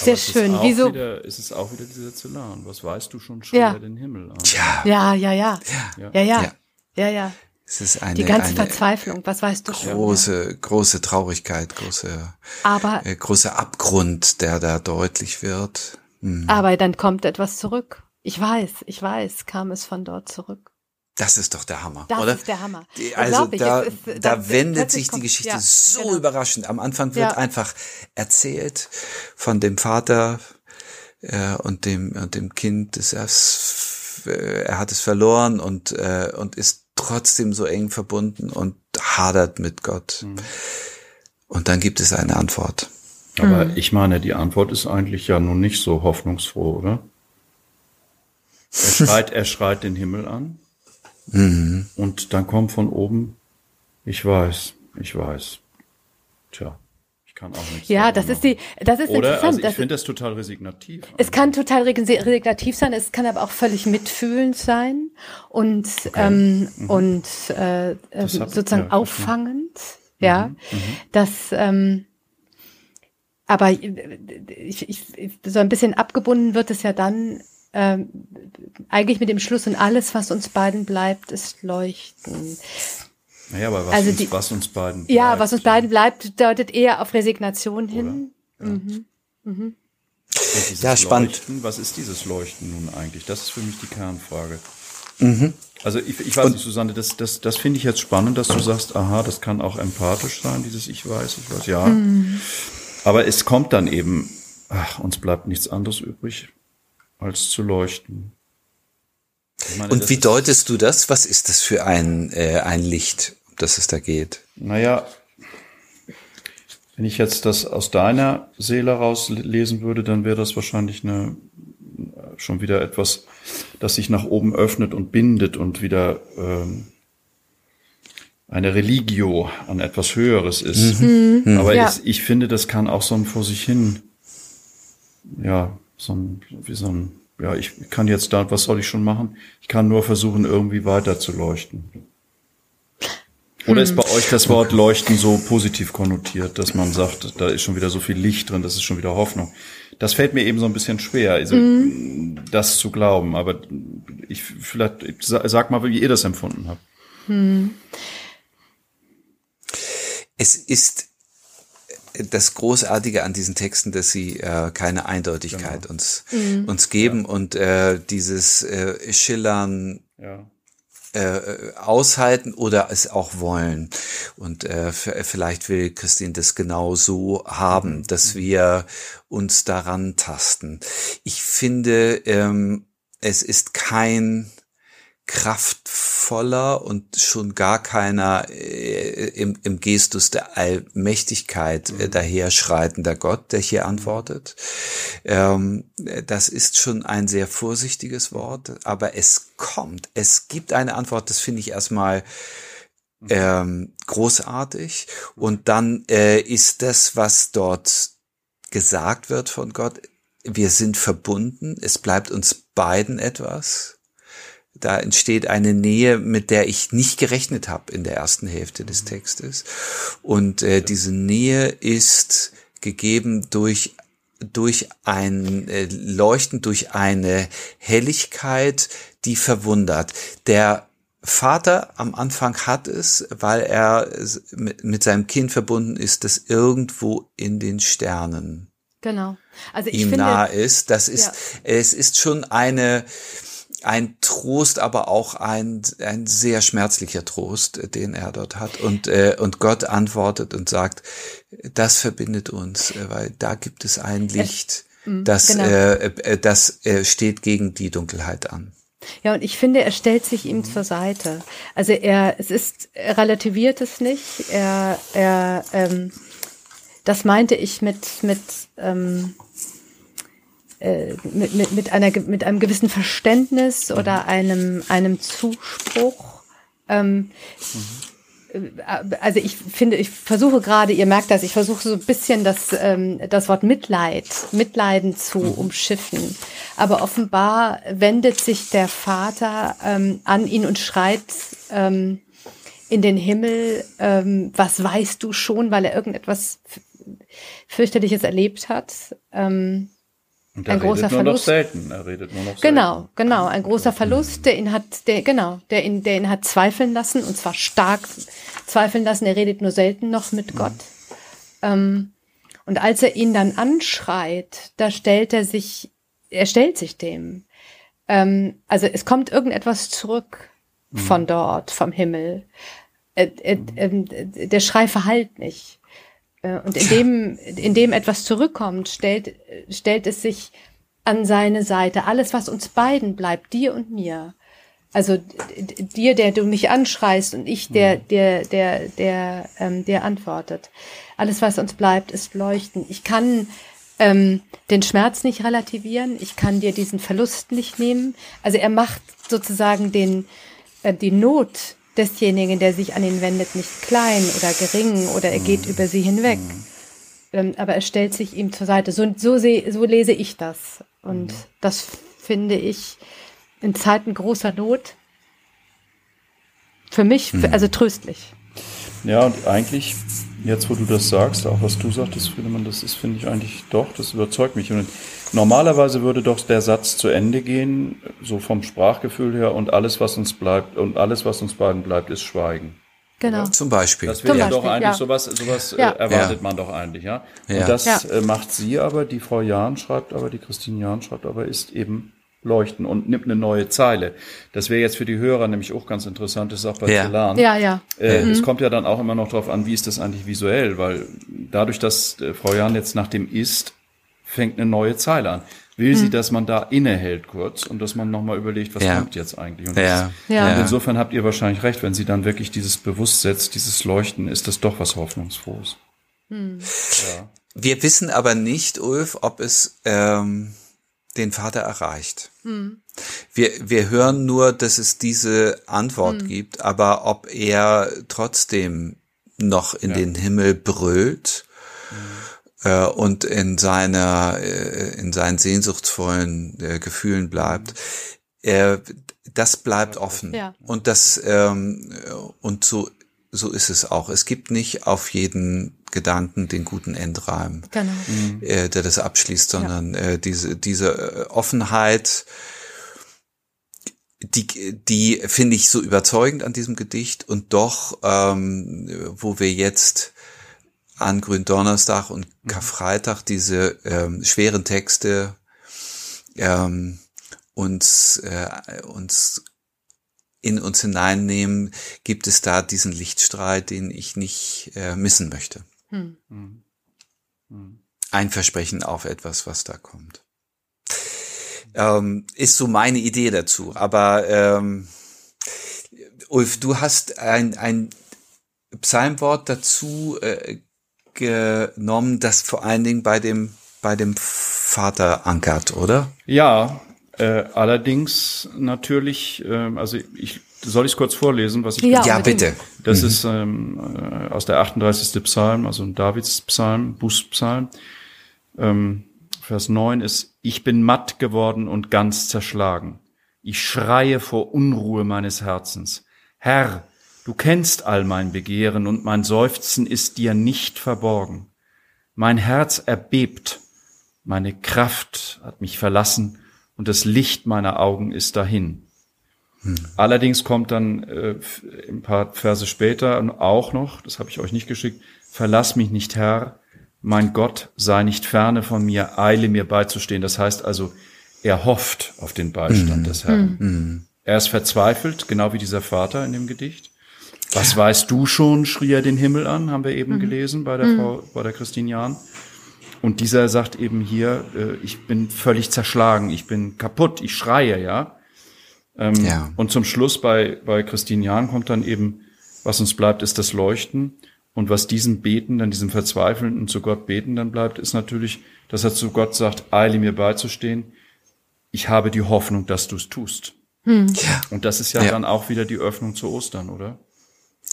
Sehr Aber schön. Ist Wieso? Wieder, ist es auch wieder dieser Zelan. Was weißt du schon schon ja. den Himmel an? Tja. Ja, ja, ja. Ja, ja. ja. ja. ja. Es ist eine, die ganze eine Verzweiflung, was weißt du große, schon? Große, große Traurigkeit, große, aber, äh, großer Abgrund, der da deutlich wird. Mhm. Aber dann kommt etwas zurück. Ich weiß, ich weiß, kam es von dort zurück. Das ist doch der Hammer, das oder? Das ist der Hammer. Also da, ist, ist, da wendet sich die Geschichte ja, so genau. überraschend. Am Anfang wird ja. einfach erzählt von dem Vater äh, und dem und dem Kind, das er, äh, er hat es verloren und äh, und ist trotzdem so eng verbunden und hadert mit Gott. Mhm. Und dann gibt es eine Antwort. Aber mhm. ich meine, die Antwort ist eigentlich ja nun nicht so hoffnungsfroh, oder? Er (laughs) schreit, er schreit den Himmel an. Mhm. Und dann kommt von oben, ich weiß, ich weiß. Tja. Ich kann auch nichts Ja, das ist die, das ist Oder, interessant. Also ich finde das total resignativ. Es kann total resignativ sein, es kann aber auch völlig mitfühlend sein und okay. ähm, mhm. und äh, sozusagen ja, auffangend. Ja, mhm. mhm. das ähm, aber ich, ich, so ein bisschen abgebunden wird es ja dann, ähm, eigentlich mit dem Schluss und alles, was uns beiden bleibt, ist Leuchten. Naja, aber was, also die, uns, was uns beiden bleibt. Ja, was uns beiden bleibt, deutet eher auf Resignation hin. Ja. Mhm. Mhm. Ja, spannend. Leuchten, was ist dieses Leuchten nun eigentlich? Das ist für mich die Kernfrage. Mhm. Also ich, ich weiß und, nicht, Susanne, das, das, das finde ich jetzt spannend, dass du sagst, aha, das kann auch empathisch sein, dieses Ich weiß, ich weiß, ja. Mhm. Aber es kommt dann eben, ach, uns bleibt nichts anderes übrig, als zu leuchten. Meine, Und wie deutest du das? Was ist das für ein, äh, ein Licht, um das es da geht? Naja, wenn ich jetzt das aus deiner Seele rauslesen würde, dann wäre das wahrscheinlich eine, schon wieder etwas, das sich nach oben öffnet und bindet und wieder ähm, eine Religio, an etwas Höheres ist. Mhm. mhm. Aber ja. ich, ich finde, das kann auch so ein vor sich hin, ja, so ein, wie so ein, ja, ich kann jetzt da, was soll ich schon machen? Ich kann nur versuchen, irgendwie weiter zu leuchten. Oder ist hm. bei euch das Wort Leuchten so positiv konnotiert, dass man sagt, da ist schon wieder so viel Licht drin, das ist schon wieder Hoffnung? Das fällt mir eben so ein bisschen schwer, also mhm. das zu glauben. Aber ich vielleicht sag mal, wie ihr das empfunden habt. Mhm. Es ist das Großartige an diesen Texten, dass sie äh, keine Eindeutigkeit genau. uns mhm. uns geben ja. und äh, dieses äh, Schillern. Ja äh, aushalten oder es auch wollen. Und äh, vielleicht will Christine das genau so haben, dass wir uns daran tasten. Ich finde, ähm, es ist kein kraftvoller und schon gar keiner äh, im, im Gestus der Allmächtigkeit äh, mhm. daherschreitender Gott, der hier antwortet. Ähm, das ist schon ein sehr vorsichtiges Wort, aber es kommt. Es gibt eine Antwort, das finde ich erstmal mhm. ähm, großartig. Und dann äh, ist das, was dort gesagt wird von Gott, wir sind verbunden, es bleibt uns beiden etwas da entsteht eine Nähe, mit der ich nicht gerechnet habe in der ersten Hälfte des mhm. Textes. Und äh, diese Nähe ist gegeben durch durch ein äh, Leuchten, durch eine Helligkeit, die verwundert. Der Vater am Anfang hat es, weil er mit, seinem Kind verbunden ist, das irgendwo in den Sternen genau. also ich ihm finde, nahe ist. Das ist, ja. es ist schon eine, ein Trost, aber auch ein, ein sehr schmerzlicher Trost, den er dort hat. Und, äh, und Gott antwortet und sagt, das verbindet uns, äh, weil da gibt es ein Licht, mhm, das, genau. äh, äh, das äh, steht gegen die Dunkelheit an. Ja, und ich finde, er stellt sich ihm zur Seite. Also er, es ist, er relativiert es nicht. Er, er, ähm, das meinte ich mit, mit, ähm, äh, mit, mit, mit, einer, mit einem gewissen Verständnis oder mhm. einem, einem Zuspruch. Ähm, mhm. Also ich finde, ich versuche gerade, ihr merkt das, ich versuche so ein bisschen das, ähm, das Wort Mitleid, Mitleiden zu mhm. umschiffen. Aber offenbar wendet sich der Vater ähm, an ihn und schreit ähm, in den Himmel, ähm, was weißt du schon, weil er irgendetwas fürchterliches erlebt hat. Ähm, und ein großer Verlust. selten. Er redet nur noch genau, selten. genau, ein großer Verlust, der ihn hat, der genau, der ihn, der ihn hat zweifeln lassen und zwar stark zweifeln lassen. Er redet nur selten noch mit Gott. Ähm, und als er ihn dann anschreit, da stellt er sich, er stellt sich dem. Ähm, also es kommt irgendetwas zurück mhm. von dort, vom Himmel. Äh, äh, äh, der Schrei verhallt nicht. Äh, und indem, indem etwas zurückkommt, stellt, stellt es sich an seine Seite. Alles, was uns beiden bleibt, dir und mir. Also dir, der du mich anschreist und ich, der, mhm. der, der, der, ähm, der antwortet. Alles, was uns bleibt, ist Leuchten. Ich kann ähm, den Schmerz nicht relativieren. Ich kann dir diesen Verlust nicht nehmen. Also er macht sozusagen den, äh, die Not desjenigen, der sich an ihn wendet, nicht klein oder gering oder er geht mhm. über sie hinweg. Mhm. Ähm, aber er stellt sich ihm zur Seite. So, so, seh, so lese ich das. Und mhm. das finde ich in Zeiten großer Not für mich, mhm. also tröstlich. Ja, und eigentlich, jetzt wo du das sagst, auch was du sagtest, Friedemann, das ist, finde ich eigentlich doch, das überzeugt mich. Und Normalerweise würde doch der Satz zu Ende gehen, so vom Sprachgefühl her, und alles, was uns bleibt, und alles, was uns beiden bleibt, ist Schweigen. Genau. Ja, zum Beispiel. Das wäre ja doch eigentlich ja. sowas, sowas ja. Äh, erwartet man doch eigentlich, ja. Und das äh, macht sie aber, die Frau Jahn schreibt aber, die Christine Jahn schreibt aber, ist eben leuchten und nimmt eine neue Zeile. Das wäre jetzt für die Hörer nämlich auch ganz interessant, das ist auch bei ja. Celan. Ja, ja. Äh, mhm. Es kommt ja dann auch immer noch darauf an, wie ist das eigentlich visuell, weil dadurch, dass äh, Frau Jahn jetzt nach dem Ist fängt eine neue Zeile an. Will hm. sie, dass man da innehält kurz und dass man nochmal überlegt, was ja. kommt jetzt eigentlich? Und, ja. Das, ja. und insofern habt ihr wahrscheinlich recht, wenn sie dann wirklich dieses Bewusst setzt, dieses Leuchten, ist das doch was Hoffnungsfrohes. Hm. Ja. Wir wissen aber nicht, Ulf, ob es ähm, den Vater erreicht. Hm. Wir, wir hören nur, dass es diese Antwort hm. gibt, aber ob er trotzdem noch in ja. den Himmel brüllt hm. äh, und in seiner, äh, in seinen sehnsuchtsvollen äh, Gefühlen bleibt, äh, das bleibt offen. Ja. Und das, ähm, und so, so ist es auch. Es gibt nicht auf jeden Gedanken den guten Endreim, genau. Äh, der das abschließt, sondern ja. äh, diese, diese äh, Offenheit, die, die finde ich so überzeugend an diesem Gedicht und doch, ähm, wo wir jetzt an Gründonnerstag und mhm. Karfreitag diese ähm, schweren Texte ähm, uns, äh, uns in uns hineinnehmen, gibt es da diesen Lichtstrahl, den ich nicht äh, missen möchte. Hm. Hm. hm. Ein Versprechen auf etwas, was da kommt. Ähm, ist so meine Idee dazu. Aber ähm, Ulf, du hast ein, ein Psalmwort dazu äh, genommen, das vor allen Dingen bei dem bei dem Vater ankert, oder? Ja, äh, allerdings natürlich, äh, also ich soll ich es kurz vorlesen, was ich Ja, ja bitte. Das mhm. ist ähm, äh, aus der 38. Psalm, also ein Davids Psalm, Bußpsalm. Ähm, Vers 9 ist, ich bin matt geworden und ganz zerschlagen. Ich schreie vor Unruhe meines Herzens. Herr, du kennst all mein Begehren und mein Seufzen ist dir nicht verborgen. Mein Herz erbebt, meine Kraft hat mich verlassen und das Licht meiner Augen ist dahin. Hm. Allerdings kommt dann äh, ein paar Verse später auch noch, das habe ich euch nicht geschickt, verlass mich nicht, Herr, mein Gott, sei nicht ferne von mir, eile mir beizustehen. Das heißt also, er hofft auf den Beistand mhm. des Herrn. Mhm. Er ist verzweifelt, genau wie dieser Vater in dem Gedicht. Was weißt du schon, schrie er den Himmel an, haben wir eben mhm. gelesen bei der hm. Frau, bei der Christine Jahn. Und dieser sagt eben hier, äh, ich bin völlig zerschlagen, ich bin kaputt, ich schreie, ja. Ähm, ja. Und zum Schluss bei, bei Christine Jahn kommt dann eben, was uns bleibt, ist das Leuchten. Und was diesem Beten, dann diesem Verzweifelnden zu Gott beten dann bleibt, ist natürlich, dass er zu Gott sagt, eile mir beizustehen. Ich habe die Hoffnung, dass du es tust. Hm. Ja. Und das ist ja, ja, dann auch wieder die Öffnung zu Ostern, oder?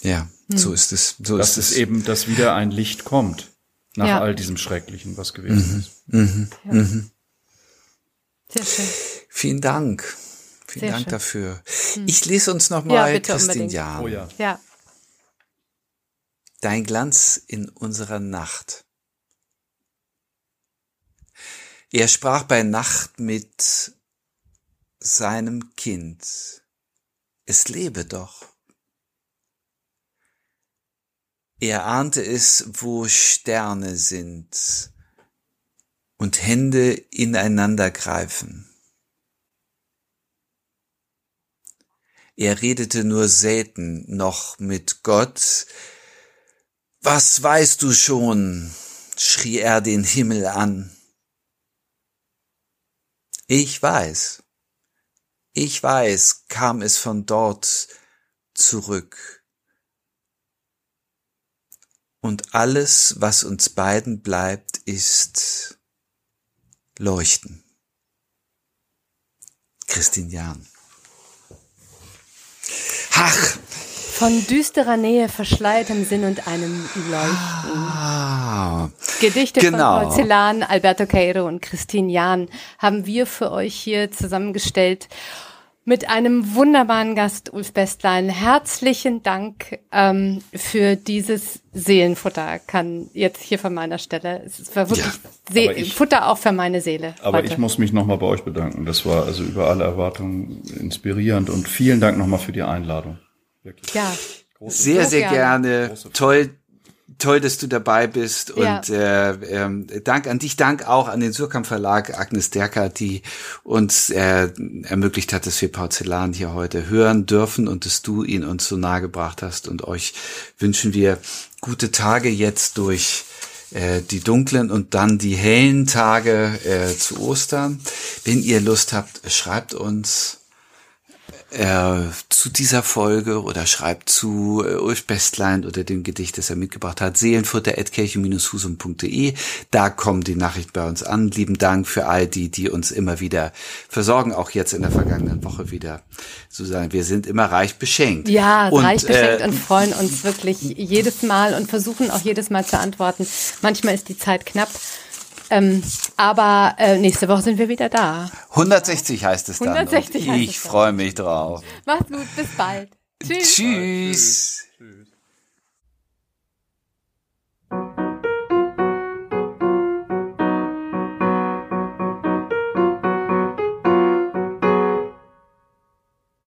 Ja, hm. so ist es. So das ist, es. eben, dass wieder ein Licht kommt nach ja. all diesem Schrecklichen, was gewesen mhm. ist. Mhm. Mhm. Sehr schön. Vielen Dank. Vielen Sehr Dank schön. dafür. Hm. Ich lese uns nochmal ja, Christine Jahn. Oh ja. ja. Dein Glanz in unserer Nacht. Er sprach bei Nacht mit seinem Kind. Es lebe doch. Er ahnte es, wo Sterne sind und Hände ineinander greifen. Er redete nur selten noch mit Gott. Was weißt du schon? schrie er den Himmel an. Ich weiß, ich weiß, kam es von dort zurück. Und alles, was uns beiden bleibt, ist Leuchten. Christine Jahn. Ach. Von düsterer Nähe, verschleiertem Sinn und einem Leuchten. Ah, Gedichte genau. von Porzellan, Alberto Cairo und Christine Jahn haben wir für euch hier zusammengestellt mit einem wunderbaren Gast, Ulf Bestlein. Herzlichen Dank ähm, für dieses Seelenfutter. Kann jetzt hier von meiner Stelle. Es war wirklich ja, ich, Futter auch für meine Seele. Aber heute. ich muss mich nochmal bei euch bedanken. Das war also über alle Erwartungen inspirierend und vielen Dank nochmal für die Einladung. Wirklich. Ja. Große sehr, sehr gerne. gerne. Toll, toll, dass du dabei bist und ja. äh, ähm, Dank an dich, Dank auch an den Surkamp Verlag, Agnes Derker, die uns äh, ermöglicht hat, dass wir Porzellan hier heute hören dürfen und dass du ihn uns so nahe gebracht hast und euch wünschen wir gute Tage jetzt durch äh, die dunklen und dann die hellen Tage äh, zu Ostern. Wenn ihr Lust habt, schreibt uns äh, zu dieser Folge oder schreibt zu äh, Ulf Bestlein oder dem Gedicht, das er mitgebracht hat, seelenfutter.kirche-husum.de. Da kommen die Nachrichten bei uns an. Lieben Dank für all die, die uns immer wieder versorgen, auch jetzt in der vergangenen Woche wieder sozusagen. Wir sind immer reich beschenkt. Ja, und, reich beschenkt äh, und freuen uns wirklich jedes Mal und versuchen auch jedes Mal zu antworten. Manchmal ist die Zeit knapp. Ähm, aber äh, nächste Woche sind wir wieder da. 160 heißt es dann. 160 heißt ich freue mich drauf. Macht's gut, bis bald. Tschüss. Tschüss.